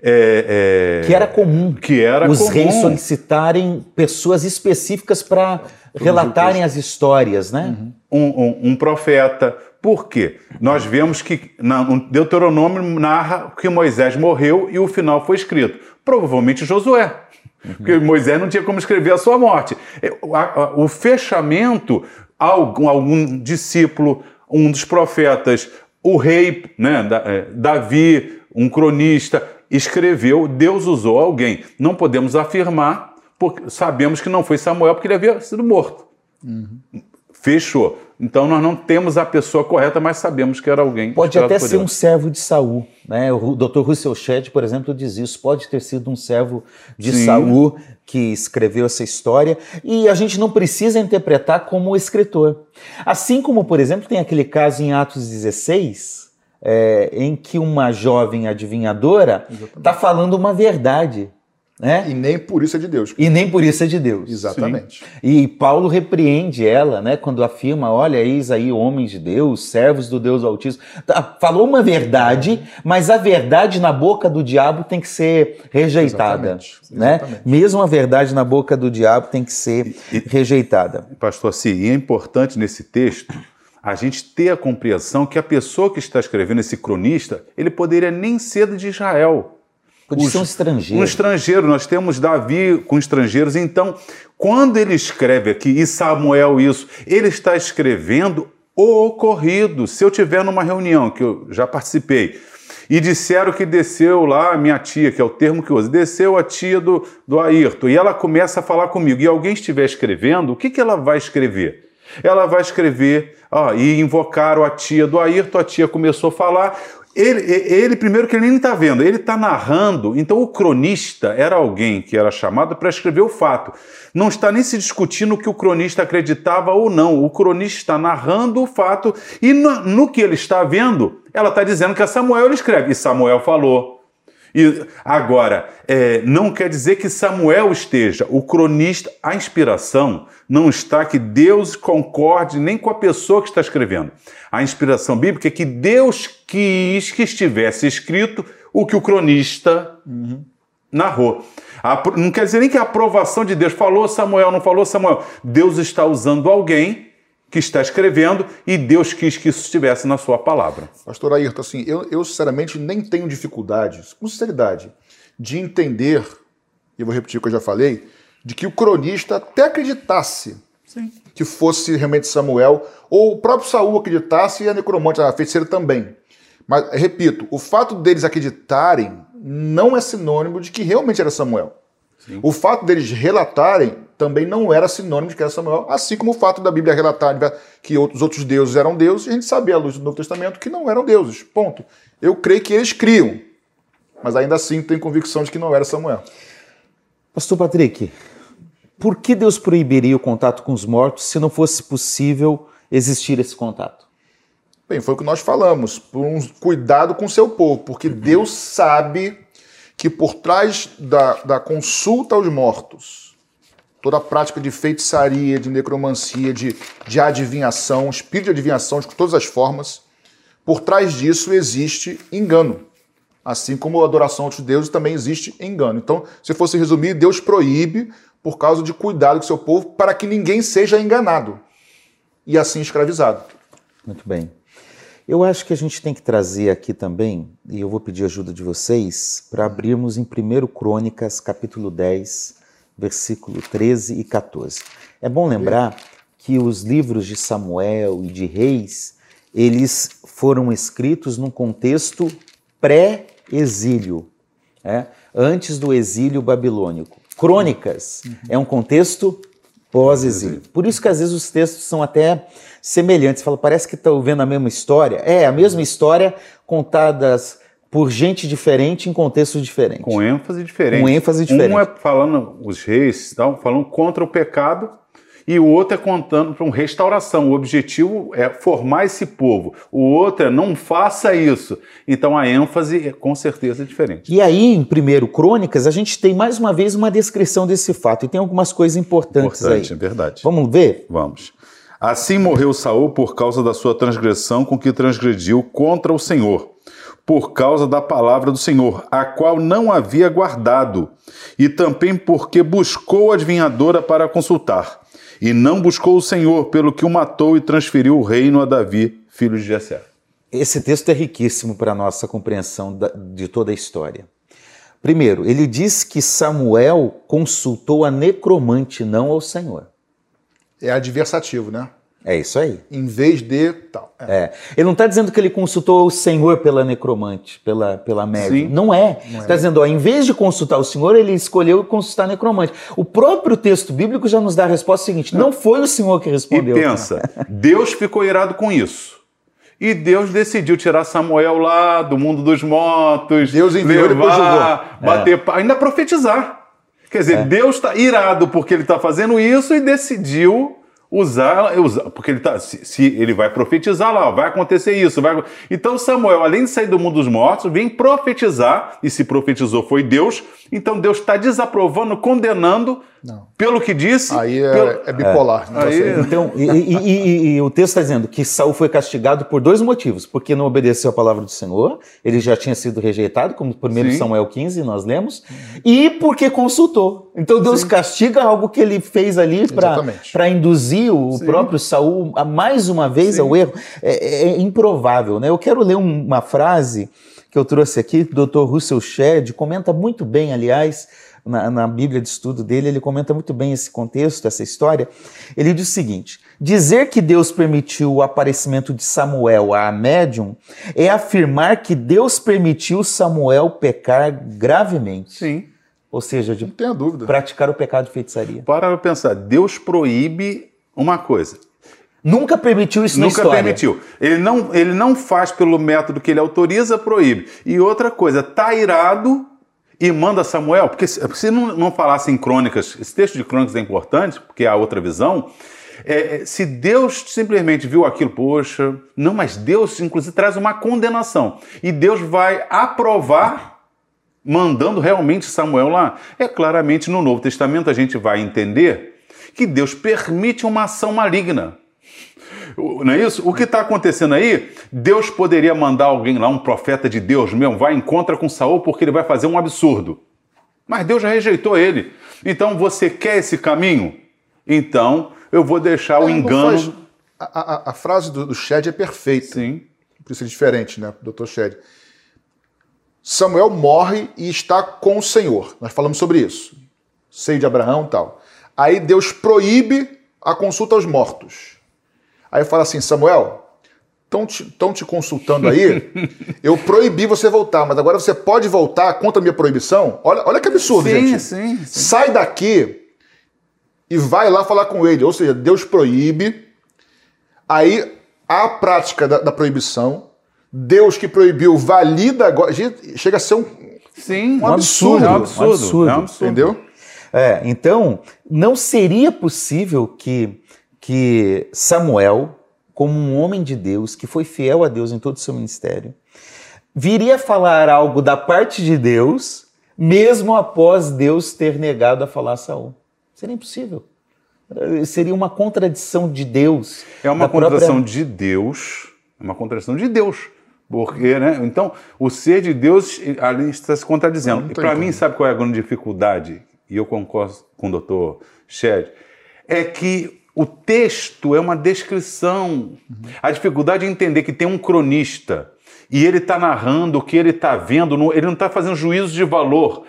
É, é, que era comum. Que era os comum. reis solicitarem pessoas específicas para relatarem as histórias, né? Uhum. Um, um, um, profeta. Por quê? Nós vemos que na, Deuteronômio narra que Moisés morreu e o final foi escrito. Provavelmente Josué. Uhum. Porque Moisés não tinha como escrever a sua morte. O, o fechamento, algum, algum discípulo, um dos profetas, o rei, né, é, Davi, um cronista, escreveu, Deus usou alguém. Não podemos afirmar, porque sabemos que não foi Samuel, porque ele havia sido morto. Uhum. Fechou. Então nós não temos a pessoa correta, mas sabemos que era alguém. Pode até ser um servo de Saul, né? O Dr. Russell Shedd, por exemplo, diz isso. Pode ter sido um servo de Sim. Saul que escreveu essa história e a gente não precisa interpretar como escritor. Assim como, por exemplo, tem aquele caso em Atos 16, é, em que uma jovem adivinhadora está falando uma verdade né? E nem por isso é de Deus. E nem por isso é de Deus. Exatamente. Sim. E Paulo repreende ela, né, quando afirma: olha, eis aí homens de Deus, servos do Deus Altíssimo. Tá, falou uma verdade, mas a verdade na boca do diabo tem que ser rejeitada. Exatamente. Né? Exatamente. Mesmo a verdade na boca do diabo tem que ser e, rejeitada. Pastor, sim, e é importante nesse texto a gente ter a compreensão que a pessoa que está escrevendo, esse cronista, ele poderia nem ser de Israel. Podia ser um estrangeiro. Um estrangeiro, nós temos Davi com estrangeiros. Então, quando ele escreve aqui, e Samuel isso, ele está escrevendo o ocorrido. Se eu tiver numa reunião, que eu já participei, e disseram que desceu lá a minha tia, que é o termo que usa, desceu a tia do, do Ayrton, e ela começa a falar comigo, e alguém estiver escrevendo, o que, que ela vai escrever? Ela vai escrever, ó, e invocaram a tia do Ayrton, a tia começou a falar, ele, ele, primeiro que ele nem está vendo, ele está narrando. Então o cronista era alguém que era chamado para escrever o fato. Não está nem se discutindo o que o cronista acreditava ou não. O cronista está narrando o fato e no, no que ele está vendo, ela está dizendo que é Samuel escreve. E Samuel falou. E agora, é, não quer dizer que Samuel esteja, o cronista, a inspiração não está que Deus concorde nem com a pessoa que está escrevendo. A inspiração bíblica é que Deus quis que estivesse escrito o que o cronista uhum. narrou. não quer dizer nem que a aprovação de Deus falou Samuel, não falou Samuel. Deus está usando alguém que está escrevendo e Deus quis que isso estivesse na sua palavra. Pastor Ayrton, assim, eu, eu sinceramente nem tenho dificuldades, com sinceridade, de entender, e vou repetir o que eu já falei, de que o cronista até acreditasse Sim. que fosse realmente Samuel, ou o próprio Saul acreditasse e a necromante, a feiticeira também. Mas, repito, o fato deles acreditarem não é sinônimo de que realmente era Samuel. Sim. O fato deles relatarem também não era sinônimo de que era Samuel, assim como o fato da Bíblia relatar que os outros deuses eram deuses, e a gente sabia à luz do Novo Testamento que não eram deuses. Ponto. Eu creio que eles criam, mas ainda assim tenho convicção de que não era Samuel. Pastor Patrick, por que Deus proibiria o contato com os mortos se não fosse possível existir esse contato? Bem, foi o que nós falamos, por um cuidado com o seu povo, porque Deus sabe que por trás da, da consulta aos mortos, toda a prática de feitiçaria, de necromancia, de, de adivinhação, espírito de adivinhação de todas as formas, por trás disso existe engano. Assim como a adoração aos deuses também existe engano. Então, se fosse resumir, Deus proíbe por causa de cuidado com seu povo para que ninguém seja enganado e assim escravizado. Muito bem. Eu acho que a gente tem que trazer aqui também, e eu vou pedir ajuda de vocês, para abrirmos em 1 Crônicas, capítulo 10, versículo 13 e 14. É bom lembrar que os livros de Samuel e de Reis, eles foram escritos num contexto pré-exílio, é? antes do exílio babilônico. Crônicas uhum. é um contexto pós-exílio. Por isso que às vezes os textos são até semelhantes. Fala, parece que está vendo a mesma história. É, a mesma história contadas por gente diferente em contextos diferentes. Com ênfase diferente. Com ênfase diferente. Um é falando, os reis estão falando contra o pecado e o outro é contando para uma restauração. O objetivo é formar esse povo. O outro é não faça isso. Então a ênfase é com certeza diferente. E aí, em 1 Crônicas, a gente tem mais uma vez uma descrição desse fato. E tem algumas coisas importantes Importante, aí. é verdade. Vamos ver? Vamos. Assim morreu Saul por causa da sua transgressão com que transgrediu contra o Senhor, por causa da palavra do Senhor, a qual não havia guardado, e também porque buscou a adivinhadora para consultar, e não buscou o Senhor, pelo que o matou e transferiu o reino a Davi, filho de Jessé. Esse texto é riquíssimo para a nossa compreensão de toda a história. Primeiro, ele diz que Samuel consultou a necromante, não ao Senhor. É adversativo, né? É isso aí. Em vez de tal. É. É. Ele não está dizendo que ele consultou o Senhor pela necromante, pela, pela. Sim. Não é. Está dizendo, ó, em vez de consultar o Senhor, ele escolheu consultar a necromante. O próprio texto bíblico já nos dá a resposta seguinte: não foi o Senhor que E respondeu. pensa, Deus ficou irado com isso. E Deus decidiu tirar Samuel lá do mundo dos mortos, Deus enviou e levar, bater, pa- ainda profetizar. Quer dizer, Deus está irado porque ele está fazendo isso e decidiu usar, usar porque ele tá, se, se ele vai profetizar lá, vai acontecer isso, vai, então Samuel, além de sair do mundo dos mortos, vem profetizar e se profetizou foi Deus. Então Deus está desaprovando, condenando Não. pelo que disse. Aí é, pelo- é bipolar. não Aí-. Então, e, e- e- e- e o texto está dizendo que Saul foi castigado por dois motivos: porque não obedeceu a palavra do Senhor, ele já tinha sido rejeitado, como 1 Sim. Samuel 15, nós lemos, e porque consultou. Então Deus castiga algo que ele fez ali para induzir o Sim. próprio Saul a mais uma vez Sim. ao erro. É, é improvável, né? Eu quero ler um- uma frase que eu trouxe aqui, que o Dr. Russell Shedd comenta muito bem, aliás, na, na Bíblia de estudo dele, ele comenta muito bem esse contexto, essa história. Ele diz o seguinte: dizer que Deus permitiu o aparecimento de Samuel à médium é afirmar que Deus permitiu Samuel pecar gravemente, Sim. ou seja, de Não tenha dúvida. praticar o pecado de feitiçaria. Para pensar, Deus proíbe uma coisa. Nunca permitiu isso na Nunca história. permitiu. Ele não, ele não faz pelo método que ele autoriza, proíbe. E outra coisa, tá irado e manda Samuel, porque se, não, não falasse em crônicas, esse texto de crônicas é importante, porque é a outra visão. é, é, se Deus simplesmente viu aquilo, poxa, não, mas Deus inclusive traz uma condenação. E Deus vai aprovar mandando realmente Samuel lá. É claramente no Novo Testamento a gente vai entender que Deus permite uma ação maligna. Não é isso? O que está acontecendo aí? Deus poderia mandar alguém lá, um profeta de Deus mesmo, vai encontra com Saul porque ele vai fazer um absurdo. Mas Deus já rejeitou ele. Então você quer esse caminho? Então eu vou deixar o engano. faz- A, a- a frase do, do Shed é perfeita. Sim. Por isso é diferente, né, Dr. Shed? Samuel morre e está com o Senhor. Nós falamos sobre isso. Seio de Abraão e tal. Aí Deus proíbe a consulta aos mortos. Aí fala assim: Samuel, estão te, tão te consultando aí, eu proibi você voltar, mas agora você pode voltar contra a minha proibição? Olha, olha que absurdo, Sim, gente. sim, sim. Sai daqui e vai lá falar com ele. Ou seja, Deus proíbe, aí há a prática da, da proibição, Deus que proibiu valida agora. Gente, Chega a ser um. Sim, Um absurdo, É um um absurdo. absurdo. É um absurdo. Entendeu? É, então, não seria possível que, que Samuel, como um homem de Deus, que foi fiel a Deus em todo o seu ministério, viria falar algo da parte de Deus, mesmo após Deus ter negado a falar a Saul. Seria impossível. Seria uma contradição de Deus. É uma da própria- contradição de Deus. É uma contradição de Deus. Porque, né? Então, o ser de Deus ali está se contradizendo. E para mim, sabe qual é a grande dificuldade? E eu concordo com o doutor Shed. É que o texto é uma descrição. A dificuldade é entender que tem um cronista e ele está narrando o que ele está vendo, ele não está fazendo juízo de valor.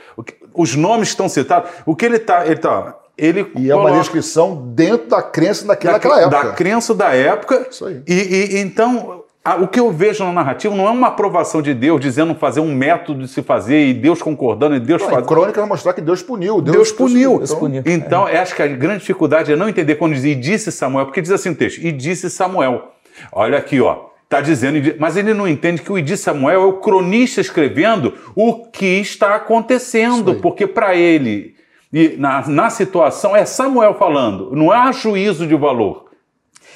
Os nomes estão citados. O que ele está. Ele, tá, ele E é uma coloca- descrição dentro da crença daquela, da, daquela época. da crença da época. Isso aí. E, e- então, o que eu vejo na narrativa não é uma aprovação de Deus dizendo fazer um método de se fazer e Deus concordando e Deus Não, fazendo. crônica vai mostrar que Deus puniu. Deus, Deus puniu. Deus puniu. Então, eu acho que a grande dificuldade é não entender quando diz e disse Samuel, porque diz assim o texto, e disse Samuel. Olha aqui, ó. Está dizendo, di- mas ele não entende que o e disse Samuel é o cronista escrevendo o que está acontecendo, porque para ele E na, na situação é Samuel falando, não há juízo de valor.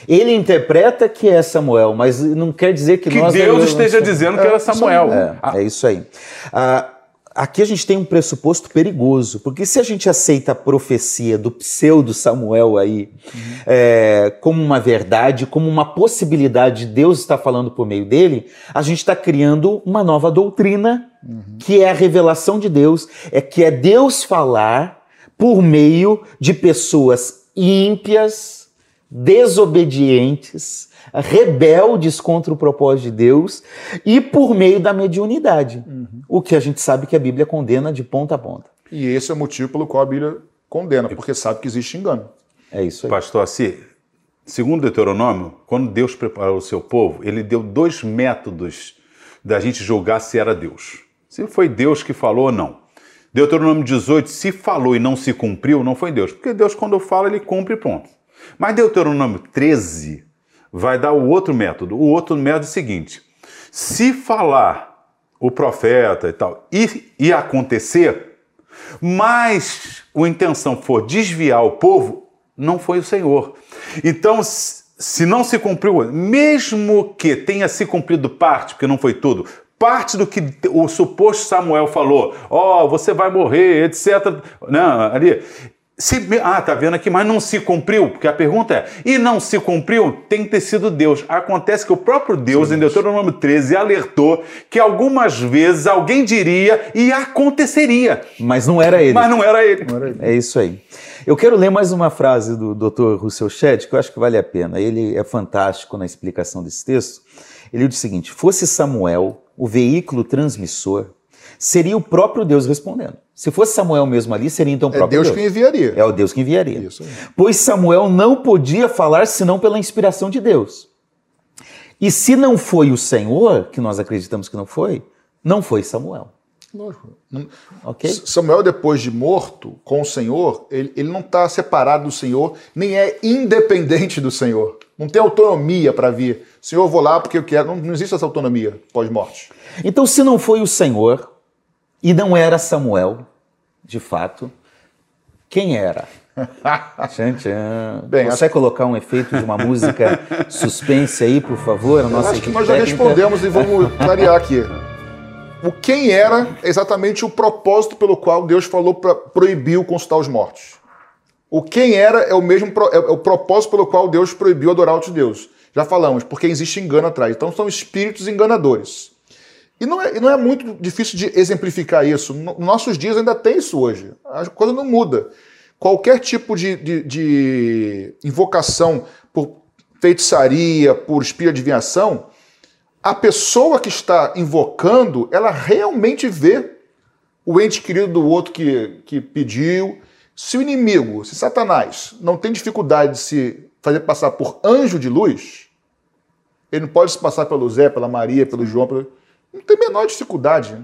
Ele interpreta que é Samuel, mas não quer dizer que, Que nós... Deus esteja dizendo que era Samuel. É, é isso aí. Ah, aqui a gente tem um pressuposto perigoso, porque se a gente aceita a profecia do pseudo Samuel aí é, como uma verdade, como uma possibilidade de Deus estar falando por meio dele, a gente está criando uma nova doutrina que é a revelação de Deus, é que é Deus falar por meio de pessoas ímpias, desobedientes, rebeldes contra o propósito de Deus e por meio da mediunidade. O que a gente sabe que a Bíblia condena de ponta a ponta. E esse é o motivo pelo qual a Bíblia condena, porque sabe que existe engano. É isso aí. Pastor Assi, segundo Deuteronômio, quando Deus preparou o seu povo, ele deu dois métodos da gente julgar se era Deus. Se foi Deus que falou ou não. Deuteronômio 18, se falou e não se cumpriu, não foi Deus. Porque Deus, quando fala, ele cumpre e pronto. Mas Deuteronômio 13 vai dar o outro método. O outro método é o seguinte: se falar o profeta e tal, e, e acontecer, mas a intenção for desviar o povo, não foi o Senhor. Então, se não se cumpriu, mesmo que tenha se cumprido parte, porque não foi tudo, parte do que o suposto Samuel falou, ó, você vai morrer, etc. Não, ali. Se, ah, tá vendo aqui, mas não se cumpriu, porque a pergunta é, e não se cumpriu, tem que ter sido Deus. Acontece que o próprio Deus, em Deuteronômio 13, alertou que algumas vezes alguém diria e aconteceria, Mas não era ele. mas não era ele. É isso aí. Eu quero ler mais uma frase do Dr. Russell Shedd, que eu acho que vale a pena. Ele é fantástico na explicação desse texto. Ele diz o seguinte: fosse Samuel o veículo transmissor, seria o próprio Deus respondendo. Se fosse Samuel mesmo ali, seria então o É próprio Deus Deus. que enviaria. É o Deus que enviaria. Isso. Pois Samuel não podia falar senão pela inspiração de Deus. E se não foi o Senhor, que nós acreditamos que não foi, não foi Samuel. Lógico. Não- Ok? Samuel, depois de morto com o Senhor, ele, ele não está separado do Senhor, nem é independente do Senhor. Não tem autonomia para vir. Senhor, eu vou lá porque eu quero. Não, não existe essa autonomia pós-morte. Então, se não foi o Senhor e não era Samuel, de fato, quem era? Tchan, tchan. Bem, Você vai colocar um efeito de uma música suspense aí, por favor? A nossa Acho que nós já técnica? respondemos e vamos clarear aqui. O quem era é exatamente o propósito pelo qual Deus falou para proibiu consultar os mortos. O quem era é o mesmo pro- é o propósito pelo qual Deus proibiu adorar outros deuses. Já falamos, porque existe engano atrás. Então são espíritos enganadores. E não é, não é muito difícil de exemplificar isso. No- Nos nossos dias ainda tem isso hoje. A coisa não muda. Qualquer tipo de, de- de invocação por feitiçaria, por espírito de adivinhação, a pessoa que está invocando, ela realmente vê o ente querido do outro que, que pediu. Se o inimigo, se Satanás, não tem dificuldade de se fazer passar por anjo de luz, ele não pode se passar pelo Zé, pela Maria, pelo João, pelo... não tem a menor dificuldade.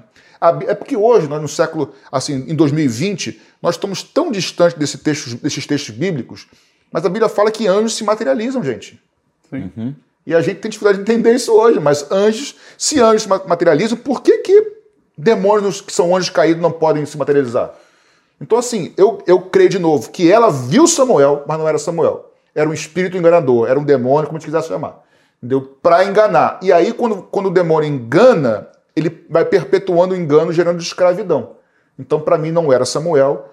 É porque hoje, nós no século, assim, em 2020, nós estamos tão distantes desse texto, desses textos bíblicos, mas a Bíblia fala que anjos se materializam, gente. Sim. E a gente tem dificuldade de entender isso hoje, mas anjos, se anjos se ma- materializam, por que, que demônios que são anjos caídos não podem se materializar? Então, assim, eu, eu creio de novo que ela viu Samuel, mas não era Samuel. Era um espírito enganador, era um demônio, como a gente quisesse chamar. Entendeu? Para enganar. E aí, quando, quando o demônio engana, ele vai perpetuando o engano, gerando escravidão. Então, para mim, não era Samuel.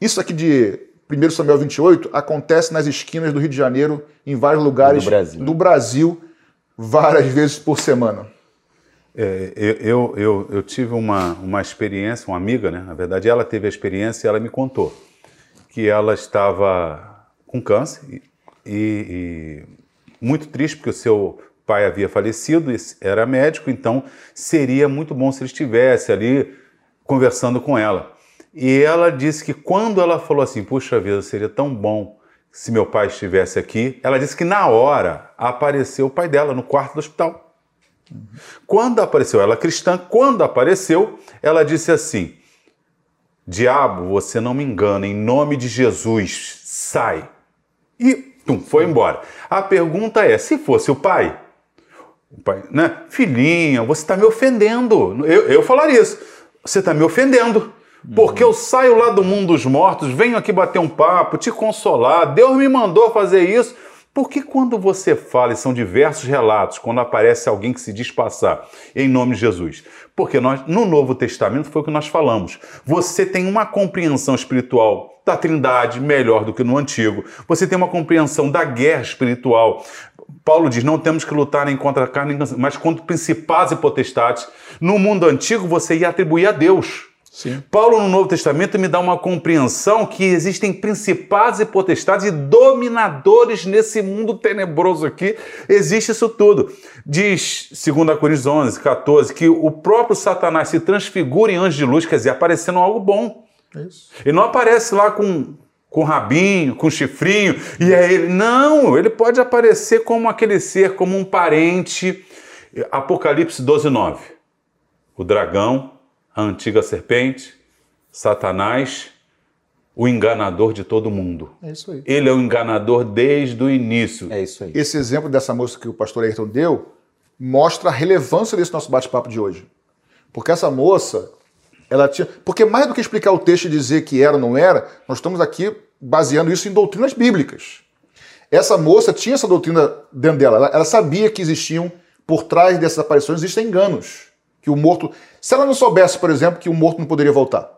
Isso aqui de 1 Samuel 28 acontece nas esquinas do Rio de Janeiro, em vários lugares Do Brasil. do Brasil, várias vezes por semana. É, eu, eu, eu, tive uma, uma experiência, uma amiga, né? Na verdade, ela teve a experiência e ela me contou que ela estava com câncer e- e muito triste porque o seu pai havia falecido, era médico, então seria muito bom se ele estivesse ali conversando com ela. E ela disse que quando ela falou assim, puxa vida, seria tão bom se meu pai estivesse aqui, ela disse que na hora apareceu o pai dela no quarto do hospital. Quando apareceu, ela cristã, quando apareceu, ela disse assim: Diabo, você não me engana, em nome de Jesus, sai. E tum, foi embora. A pergunta é: se fosse o pai, o pai, né? Filhinha, você está me ofendendo. Eu, eu falaria isso. Você está me ofendendo. Porque eu saio lá do mundo dos mortos, venho aqui bater um papo, te consolar. Deus me mandou fazer isso. Porque quando você fala, e são diversos relatos, quando aparece alguém que se diz passar em nome de Jesus? Porque nós, no Novo Testamento, foi o que nós falamos. Você tem uma compreensão espiritual da Trindade melhor do que no Antigo. Você tem uma compreensão da guerra espiritual. Paulo diz: não temos que lutar nem contra a carne, mas contra principados e potestades. No mundo antigo, você ia atribuir a Deus. Sim. Paulo, no Novo Testamento, me dá uma compreensão que existem principados e potestades e dominadores nesse mundo tenebroso aqui. Existe isso tudo. Diz, 2 Coríntios 11, 14, que o próprio Satanás se transfigura em anjo de luz, quer dizer, aparecendo algo bom. Isso. E não aparece lá com, com rabinho, com chifrinho, e é ele. Não, ele pode aparecer como aquele ser, como um parente. Apocalipse 12, 9. O dragão a antiga serpente, Satanás, o enganador de todo mundo. É isso aí. Ele é o enganador desde o início. É isso aí. Esse exemplo dessa moça que o pastor Ayrton deu mostra a relevância desse nosso bate-papo de hoje. Porque essa moça, ela tinha. Porque mais do que explicar o texto e dizer que era ou não era, nós estamos aqui baseando isso em doutrinas bíblicas. Essa moça tinha essa doutrina dentro dela. Ela, ela sabia que existiam, por trás dessas aparições, existem enganos que o morto. Se ela não soubesse, por exemplo, que o morto não poderia voltar.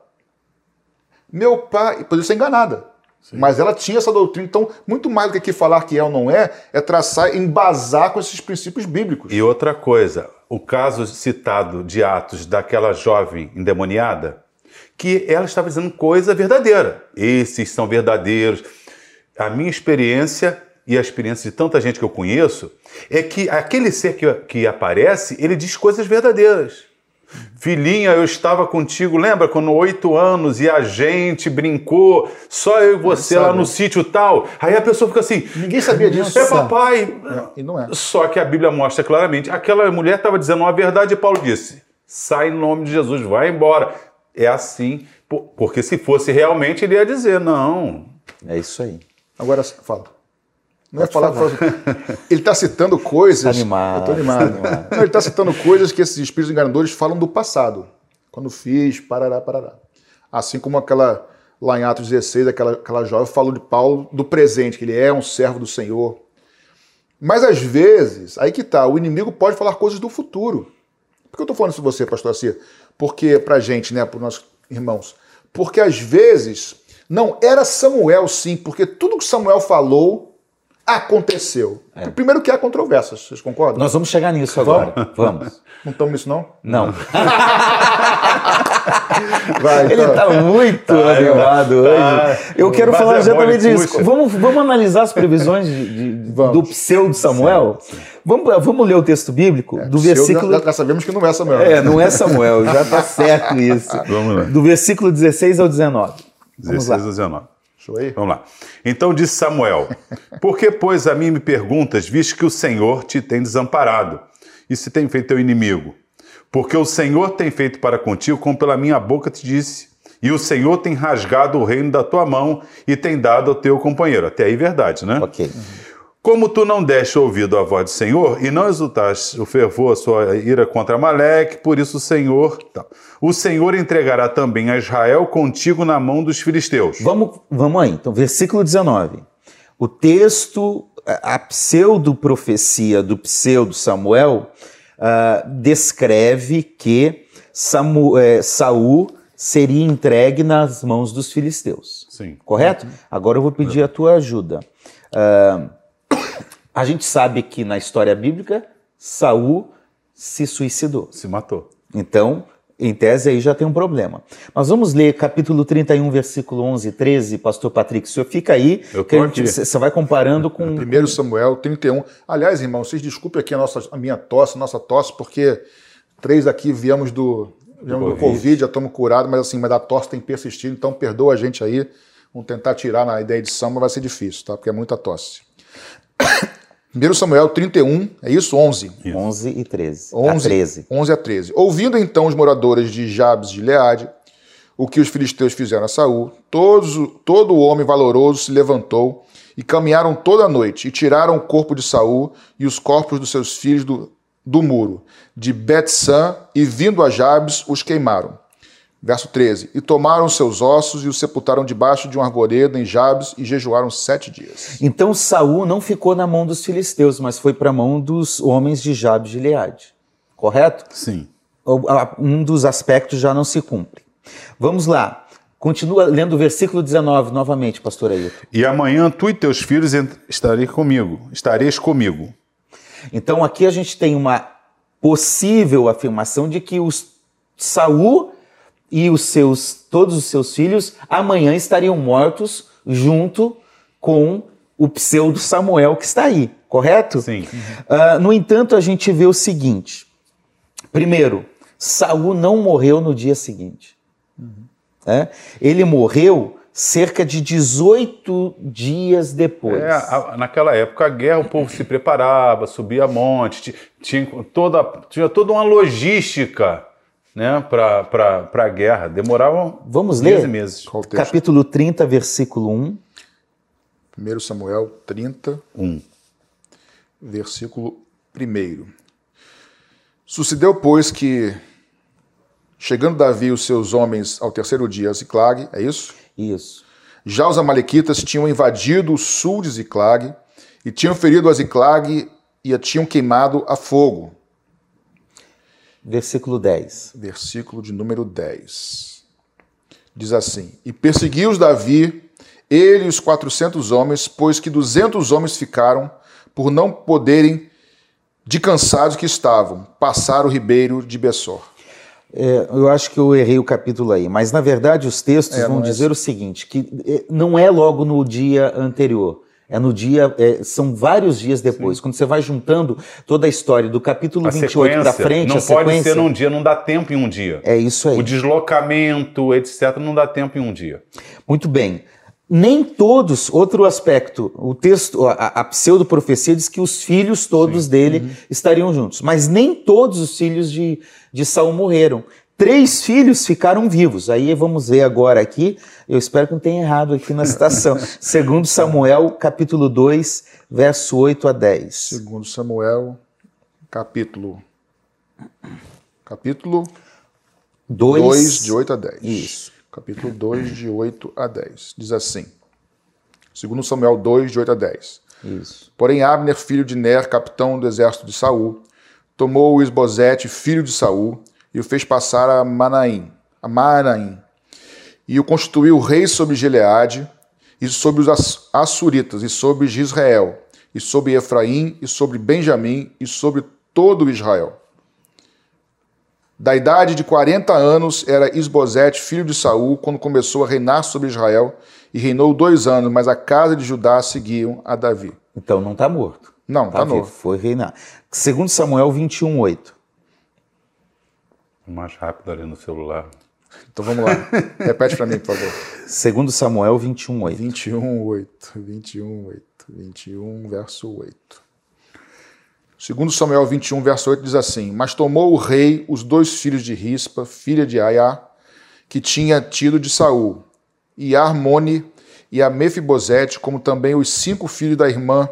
Meu pai. Poderia ser enganada. Sim. Mas ela tinha essa doutrina. Então, muito mais do que aqui falar que é ou não é, é traçar, embasar com esses princípios bíblicos. E outra coisa, o caso citado de Atos daquela jovem endemoniada, que ela estava dizendo coisa verdadeira. Esses são verdadeiros. A minha experiência e a experiência de tanta gente que eu conheço é que aquele ser que, que aparece, ele diz coisas verdadeiras. Filhinha, eu estava contigo, lembra quando oito anos e a gente brincou, só eu e você lá no sítio tal? Aí a pessoa fica assim: Ninguém sabia disso. É papai. e não é. Só que a Bíblia mostra claramente: aquela mulher estava dizendo uma verdade e Paulo disse: sai em nome de Jesus, vai embora. É assim, porque se fosse realmente, ele ia dizer: não. É isso aí. Agora fala. Não é falar, falar. Ele está citando coisas. Animado. Eu tô animado. animado. Não, ele está citando coisas que esses espíritos enganadores falam do passado. Quando fiz, parará, parará. Assim como aquela, lá em Atos 16, aquela, aquela jovem falou de Paulo do presente, que ele é um servo do Senhor. Mas às vezes, aí que tá, o inimigo pode falar coisas do futuro. Por que eu estou falando isso com você, pastor Assia? Porque, pra gente, né, para os nossos irmãos, porque às vezes não era Samuel, sim, porque tudo que Samuel falou aconteceu. É. Primeiro que há controvérsias, vocês concordam? Nós vamos chegar nisso agora. Vamos. Não estamos nisso, não? Não. Vai, Ele está muito ah, animado hoje. Ah, eu quero falar exatamente disso. Vamos, vamos analisar as previsões de, de, do pseudo Samuel? Vamos, vamos ler o texto bíblico é, do versículo. Já, já, sabemos que não é Samuel. É, não é Samuel, já está certo isso. Vamos lá. Do versículo 16 ao 19. Vamos 16 ao 19. Vamos lá. Então disse Samuel: Por que, pois, a mim me perguntas, visto que o Senhor te tem desamparado e se tem feito teu inimigo? Porque o Senhor tem feito para contigo como pela minha boca te disse, e o Senhor tem rasgado o reino da tua mão e tem dado ao teu companheiro. Até aí, verdade, né? Ok. Como tu não deste ouvido à voz do Senhor e não exultaste o fervor, a sua ira contra Amaleque, por isso o Senhor, tá. o Senhor entregará também a Israel contigo na mão dos filisteus. Vamos, vamos aí, então, versículo 19. O texto, a pseudo-profecia do pseudo Samuel, uh, descreve que Samu, eh, Saul seria entregue nas mãos dos filisteus. Sim. Correto? Agora eu vou pedir a tua ajuda. Uh, a gente sabe que na história bíblica, Saul se suicidou. Se matou. Então, em tese aí já tem um problema. Mas vamos ler capítulo 31, versículo 11 e 13, pastor Patrick, o senhor fica aí, você vai comparando com... 1 Samuel 31. Aliás, irmão, vocês desculpem aqui a, nossa, a minha tosse, a nossa tosse, porque três aqui viemos do, viemos do Covid, já estamos curados, mas assim, mas a tosse tem persistido, então perdoa a gente aí. Vamos tentar tirar na ideia de mas vai ser difícil, tá? Porque é muita tosse. 1 Samuel 31, é isso? 11. Isso. 11 e 13. 11 a 13. 11 a 13. Ouvindo então os moradores de Jabes de Leade o que os filisteus fizeram a Saul, todos, todo o homem valoroso se levantou e caminharam toda a noite e tiraram o corpo de Saul e os corpos dos seus filhos do, do muro de Bet-San e vindo a Jabes os queimaram. Verso 13: E tomaram seus ossos e os sepultaram debaixo de um arvoredo em Jabes e jejuaram sete dias. Então Saul não ficou na mão dos filisteus, mas foi para a mão dos homens de Jabes de Gileade. Correto? Sim. Um dos aspectos já não se cumpre. Vamos lá. Continua lendo o versículo 19 novamente, pastor Ailton. E amanhã tu e teus filhos estareis comigo, estareis comigo. Então aqui a gente tem uma possível afirmação de que os Saul e os seus todos os seus filhos amanhã estariam mortos junto com o pseudo Samuel que está aí, correto? Sim. Uh, no entanto, a gente vê o seguinte: primeiro, Saul não morreu no dia seguinte. Uhum. É? Ele morreu cerca de 18 dias depois. É, a, naquela época, a guerra, o povo se preparava, subia monte, tinha toda, tinha toda uma logística né, para a guerra. Demoravam Vamos ler? meses. Capítulo 30, versículo 1. 1 Samuel 30, 1. versículo 1. Sucedeu, pois, que, chegando Davi e os seus homens ao terceiro dia a Ziclag, é isso? Isso. Já os amalequitas tinham invadido o sul de Ziclag e tinham ferido a Ziclag e a tinham queimado a fogo. Versículo 10. Versículo de número 10. Diz assim: E perseguiu-os Davi, ele e os quatrocentos homens, pois que duzentos homens ficaram, por não poderem, de cansados que estavam, passar o ribeiro de Bessor. É, eu acho que eu errei o capítulo aí, mas na verdade os textos É, vão não é dizer o seguinte: que é, não é logo no dia anterior. É no dia, é, são vários dias depois. Quando você vai juntando toda a história do capítulo A 28 para sequência frente, não a pode sequência. ser num dia, não dá tempo em um dia. É isso aí. O deslocamento, etc., não dá tempo em um dia. Muito bem. Nem todos, outro aspecto, o texto, a, a pseudo-profecia diz que os filhos todos dele Uhum. estariam juntos, mas nem todos os filhos de, de Saul morreram. Três filhos ficaram vivos. Aí vamos ver agora aqui, eu espero que não tenha errado aqui na citação. Segundo Samuel, capítulo 2, verso 8 a 10. Segundo Samuel, capítulo capítulo 2, 2, de 8 a 10. Isso. Capítulo 2, de 8 a 10. Diz assim. Segundo Samuel 2, de 8 a 10. Isso. Porém, Abner, filho de Ner, capitão do exército de Saul, tomou o Isbosete, filho de Saul, e o fez passar a Manaim, a Manaim, e o constituiu rei sobre Gileade, e sobre os Ass- Assuritas, e sobre Israel, e sobre Efraim, e sobre Benjamim, e sobre todo Israel. Da idade de 40 anos era Isbosete, filho de Saul, quando começou a reinar sobre Israel, e reinou dois anos, mas a casa de Judá seguiam a Davi. Então não está morto. Não, tá vivo, novo. Foi reinar. Segundo Samuel 21, 8. Mais rápido ali no celular. Então vamos lá. Repete para mim, por favor. Segundo Samuel 21, 8. 21, 8. 21, 8. 21, verso 8. Segundo Samuel 21, verso 8 diz assim: Mas tomou o rei os dois filhos de Rispa, filha de Aiá, que tinha tido de Saul, e a Armone e a Mefibosete, como também os cinco filhos da irmã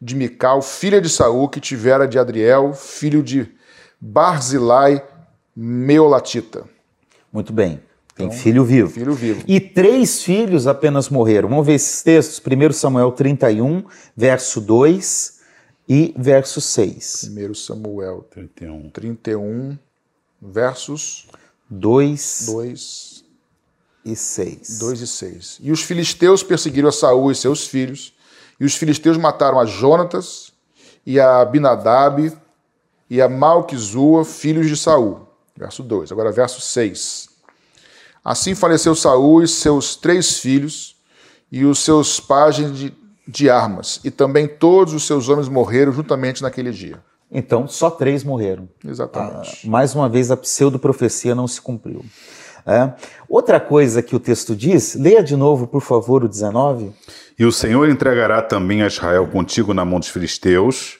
de Mical, filha de Saul, que tivera de Adriel, filho de Barzilai, Meolatita. Muito bem. Tem filho vivo. Filho vivo. E três filhos apenas morreram. Vamos ver esses textos. 1 Samuel 31, verso 2 e verso 6. 1 Samuel 31. 31, versos 2 2, e 6. 2 e 6. E os filisteus perseguiram a Saul e seus filhos, e os filisteus mataram a Jonatas e a Abinadab e a Malquizua, filhos de Saul. Verso 2. Agora verso 6. Assim faleceu Saul e seus três filhos e os seus pajens de, de armas, e também todos os seus homens morreram juntamente naquele dia. Então, só três morreram. Exatamente. Mais uma vez, a pseudo-profecia não se cumpriu. É. Outra coisa que o texto diz, leia de novo, por favor, o 19. E o Senhor entregará também a Israel contigo na mão dos filisteus,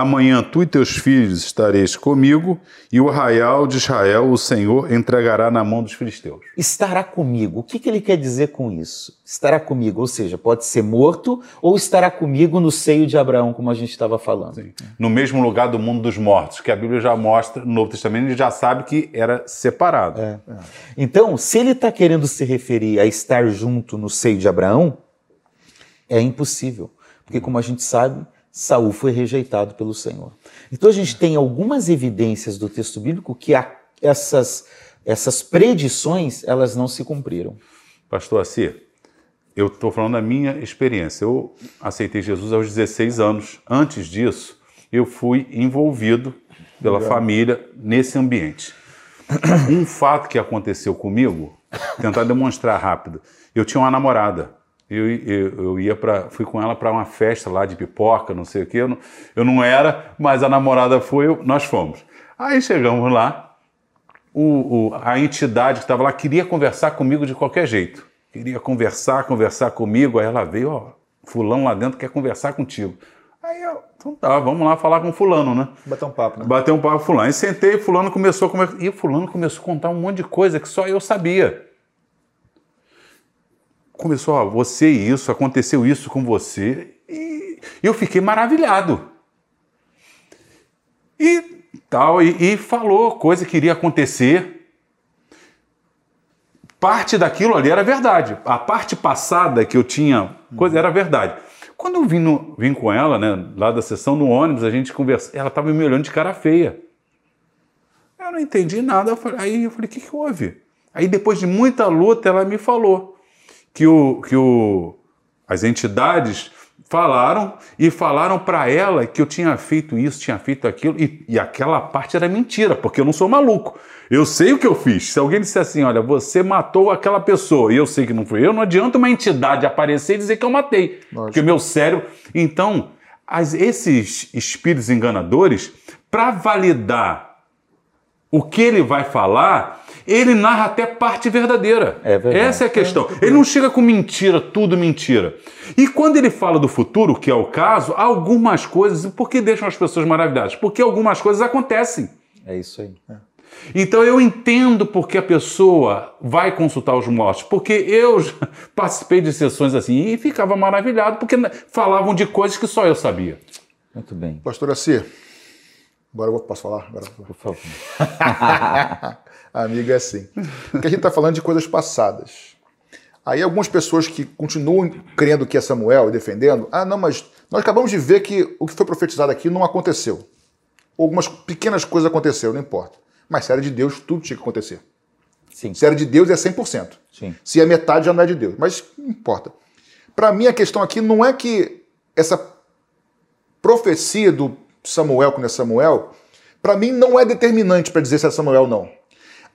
Amanhã tu e teus filhos estareis comigo, e o arraial de Israel o Senhor entregará na mão dos filisteus. Estará comigo. O que, que ele quer dizer com isso? Estará comigo, ou seja, pode ser morto ou estará comigo no seio de Abraão, como a gente estava falando. Sim. No mesmo lugar do mundo dos mortos, que a Bíblia já mostra, no Novo Testamento, ele já sabe que era separado. É. É. Então, se ele está querendo se referir a estar junto no seio de Abraão, é impossível. Porque, como a gente sabe, Saul foi rejeitado pelo Senhor. Então a gente tem algumas evidências do texto bíblico que essas, essas predições elas não se cumpriram. Pastor Assir, eu estou falando da minha experiência. Eu aceitei Jesus aos 16 anos. Antes disso, eu fui envolvido pela Legal. família nesse ambiente. Um fato que aconteceu comigo, tentar demonstrar rápido. Eu tinha uma namorada eu, eu, eu ia para, fui com ela para uma festa lá de pipoca, não sei o que. Eu não, eu não era, mas a namorada foi, eu, nós fomos. Aí chegamos lá, o, o, a entidade que estava lá queria conversar comigo de qualquer jeito. Queria conversar, conversar comigo. Aí ela veio, ó, fulano lá dentro quer conversar contigo. Aí eu, então tá, vamos lá falar com fulano, né? Bater um papo, né? Bater um papo com fulano. Aí sentei, fulano começou a conversar. E o fulano começou a contar um monte de coisa que só eu sabia começou, ó, você isso, aconteceu isso com você, e eu fiquei maravilhado. E tal, e, e falou coisa que iria acontecer. Parte daquilo ali era verdade. A parte passada que eu tinha, coisa era verdade. Quando eu vim, no, vim com ela, né, lá da sessão no ônibus, a gente conversou, ela estava me olhando de cara feia. Eu não entendi nada, aí eu falei, o que, que houve? Aí depois de muita luta, ela me falou que, o, que o, as entidades falaram e falaram para ela que eu tinha feito isso, tinha feito aquilo, e, e, aquela parte era mentira, porque eu não sou maluco. Eu sei o que eu fiz. Se alguém disser assim, olha, você matou aquela pessoa, e eu sei que não foi eu, não adianta uma entidade aparecer e dizer que eu matei. Lógico. Porque o meu cérebro. Então, as, esses espíritos enganadores, para validar o que ele vai falar, ele narra até parte verdadeira. É verdade. Essa é a questão. Ele não chega com mentira, tudo mentira. E quando ele fala do futuro, que é o caso, algumas coisas, por que deixam as pessoas maravilhadas? Porque algumas coisas acontecem. É isso aí. É. Então eu entendo porque a pessoa vai consultar os mortos, porque eu participei de sessões assim e ficava maravilhado porque falavam de coisas que só eu sabia. Muito bem. Pastor Assi, agora eu posso falar? Agora... Por favor. Amigo é assim. Porque a gente está falando de coisas passadas. Aí algumas pessoas que continuam crendo que é Samuel e defendendo, ah, não, mas nós acabamos de ver que o que foi profetizado aqui não aconteceu. Algumas pequenas coisas aconteceram, não importa. Mas se era de Deus, tudo tinha que acontecer. Sim. Se era de Deus, é 100%. Sim. Se é metade, já não é de Deus. Mas não importa. Para mim, a questão aqui não é que essa profecia do Samuel quando é Samuel, para mim não é determinante para dizer se é Samuel ou não.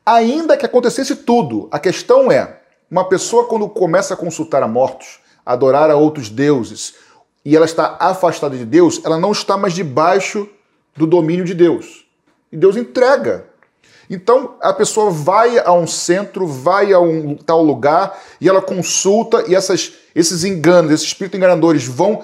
Ainda que acontecesse tudo, a questão é: uma pessoa, quando começa a consultar a mortos, adorar a outros deuses, e ela está afastada de Deus, ela não está mais debaixo do domínio de Deus. E Deus entrega. Então a pessoa vai a um centro, vai a um tal lugar e ela consulta e essas, esses enganos, esses espíritos enganadores vão.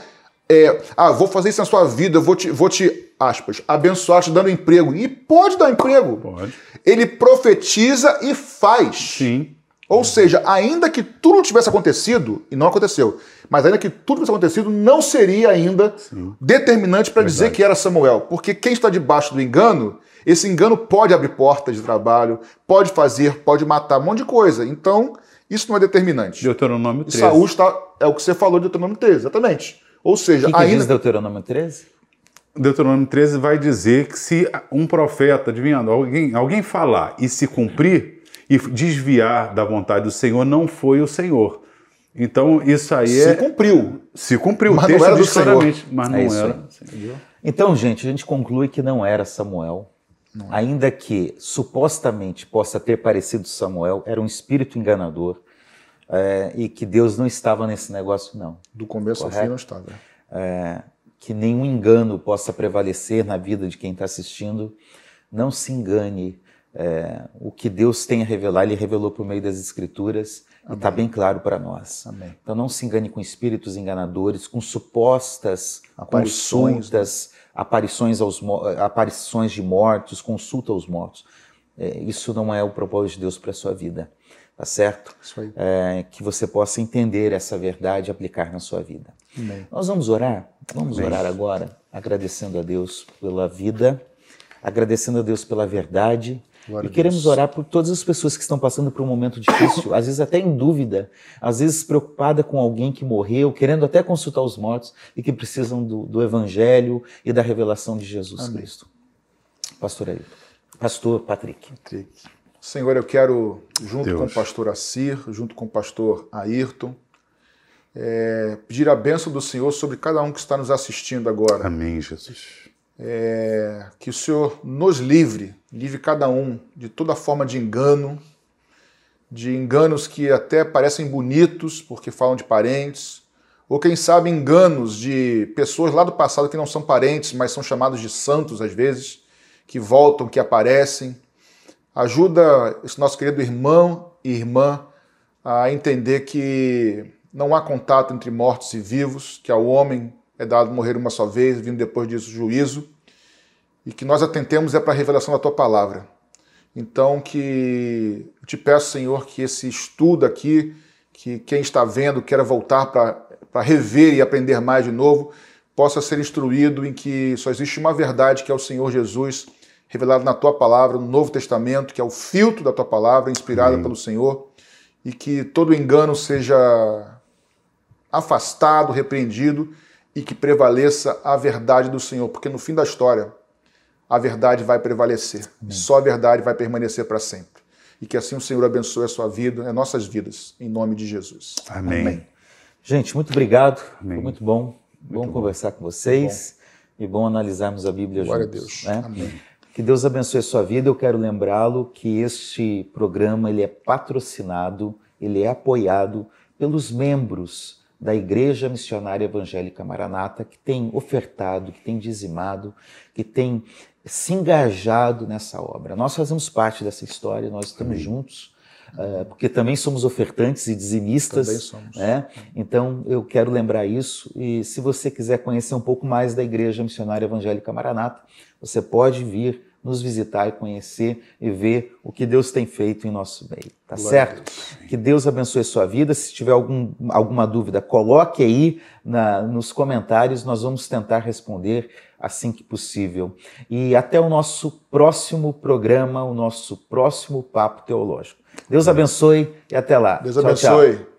É, ah, vou fazer isso na sua vida, vou te, vou te aspas, abençoar te dando emprego. E pode dar emprego. Pode ele profetiza e faz. Sim. Ou seja, ainda que tudo tivesse acontecido, e não aconteceu, mas ainda que tudo tivesse acontecido, não seria ainda Sim. determinante para dizer que era Samuel. Porque quem está debaixo do engano, esse engano pode abrir portas de trabalho, pode fazer, pode matar um monte de coisa. Então, isso não é determinante. Deuteronômio 13. E Saúl está, é o que você falou de Deuteronômio 13, exatamente. Ou seja, que que ainda. Diz Deuteronômio 13? Deuteronômio 13 vai dizer que se um profeta, adivinhando, alguém, alguém falar e se cumprir e desviar da vontade do Senhor, não foi o Senhor. Então, isso aí se é. Se cumpriu. Se cumpriu. Mas não era do Senhor. Mas não é era. Então, gente, a gente conclui que não era Samuel. Não. Ainda que supostamente possa ter parecido Samuel, era um espírito enganador. É, e que Deus não estava nesse negócio, não. Do começo Correto? ao fim não estava. É, que nenhum engano possa prevalecer na vida de quem está assistindo. Não se engane. É, o que Deus tem a revelar, Ele revelou por meio das Escrituras tá Amém. e está bem claro para nós. Amém. Então não se engane com espíritos enganadores, com supostas Aparições, consultas, aparições, aos, aparições de mortos, consulta aos mortos. É, isso não é o propósito de Deus para a sua vida, tá certo? Isso aí. É, que você possa entender essa verdade e aplicar na sua vida. Amém. Nós vamos orar? Vamos orar agora, agradecendo a Deus pela vida, agradecendo a Deus pela verdade. Glória e queremos orar por todas as pessoas que estão passando por um momento difícil, às vezes até em dúvida, às vezes preocupada com alguém que morreu, querendo até consultar os mortos e que precisam do, do Evangelho e da revelação de Jesus Amém. Cristo. Pastor Ailton. Pastor Patrick. Patrick. Senhor, eu quero, junto Deus. com o pastor Assir, junto com o pastor Ayrton, é, pedir a bênção do Senhor sobre cada um que está nos assistindo agora. Amém, Jesus. É, que o Senhor nos livre, livre cada um de toda forma de engano, de enganos que até parecem bonitos porque falam de parentes, ou quem sabe enganos de pessoas lá do passado que não são parentes, mas são chamados de santos às vezes, que voltam, que aparecem. Ajuda esse nosso querido irmão e irmã a entender que não há contato entre mortos e vivos, que ao homem é dado morrer uma só vez, vindo depois disso o juízo, e que nós atentemos é para a revelação da tua palavra. Então que eu te peço, Senhor, que esse estudo aqui, que quem está vendo queira voltar para rever e aprender mais de novo, possa ser instruído em que só existe uma verdade, que é o Senhor Jesus, revelado na tua palavra, no Novo Testamento, que é o filtro da tua palavra, inspirada Amém. pelo Senhor, e que todo engano seja afastado, repreendido e que prevaleça a verdade do Senhor, porque no fim da história a verdade vai prevalecer. Só a verdade vai permanecer para sempre. E que assim o Senhor abençoe a sua vida, as nossas vidas, em nome de Jesus. Amém. Gente, muito obrigado. Amém. Foi muito bom. bom conversar com vocês e bom analisarmos a Bíblia Glória a juntos. Deus. né? Amém. Que Deus abençoe a sua vida. Eu quero lembrá-lo que este programa ele é patrocinado, ele é apoiado pelos membros da Igreja Missionária Evangélica Maranata, que tem ofertado, que tem dizimado, que tem se engajado nessa obra. Nós fazemos parte dessa história, nós estamos juntos, eh, porque também somos ofertantes e dizimistas. Também somos. né? Então, eu quero lembrar isso. E se você quiser conhecer um pouco mais da Igreja Missionária Evangélica Maranata, você pode vir nos visitar e conhecer e ver o que Deus tem feito em nosso meio. Tá Glória certo? Que Deus abençoe a sua vida. Se tiver algum, alguma dúvida, coloque aí na- nos comentários. Nós vamos tentar responder assim que possível. E até o nosso próximo programa, o nosso próximo Papo Teológico. Deus abençoe e até lá. Deus Tchau, tchau. abençoe.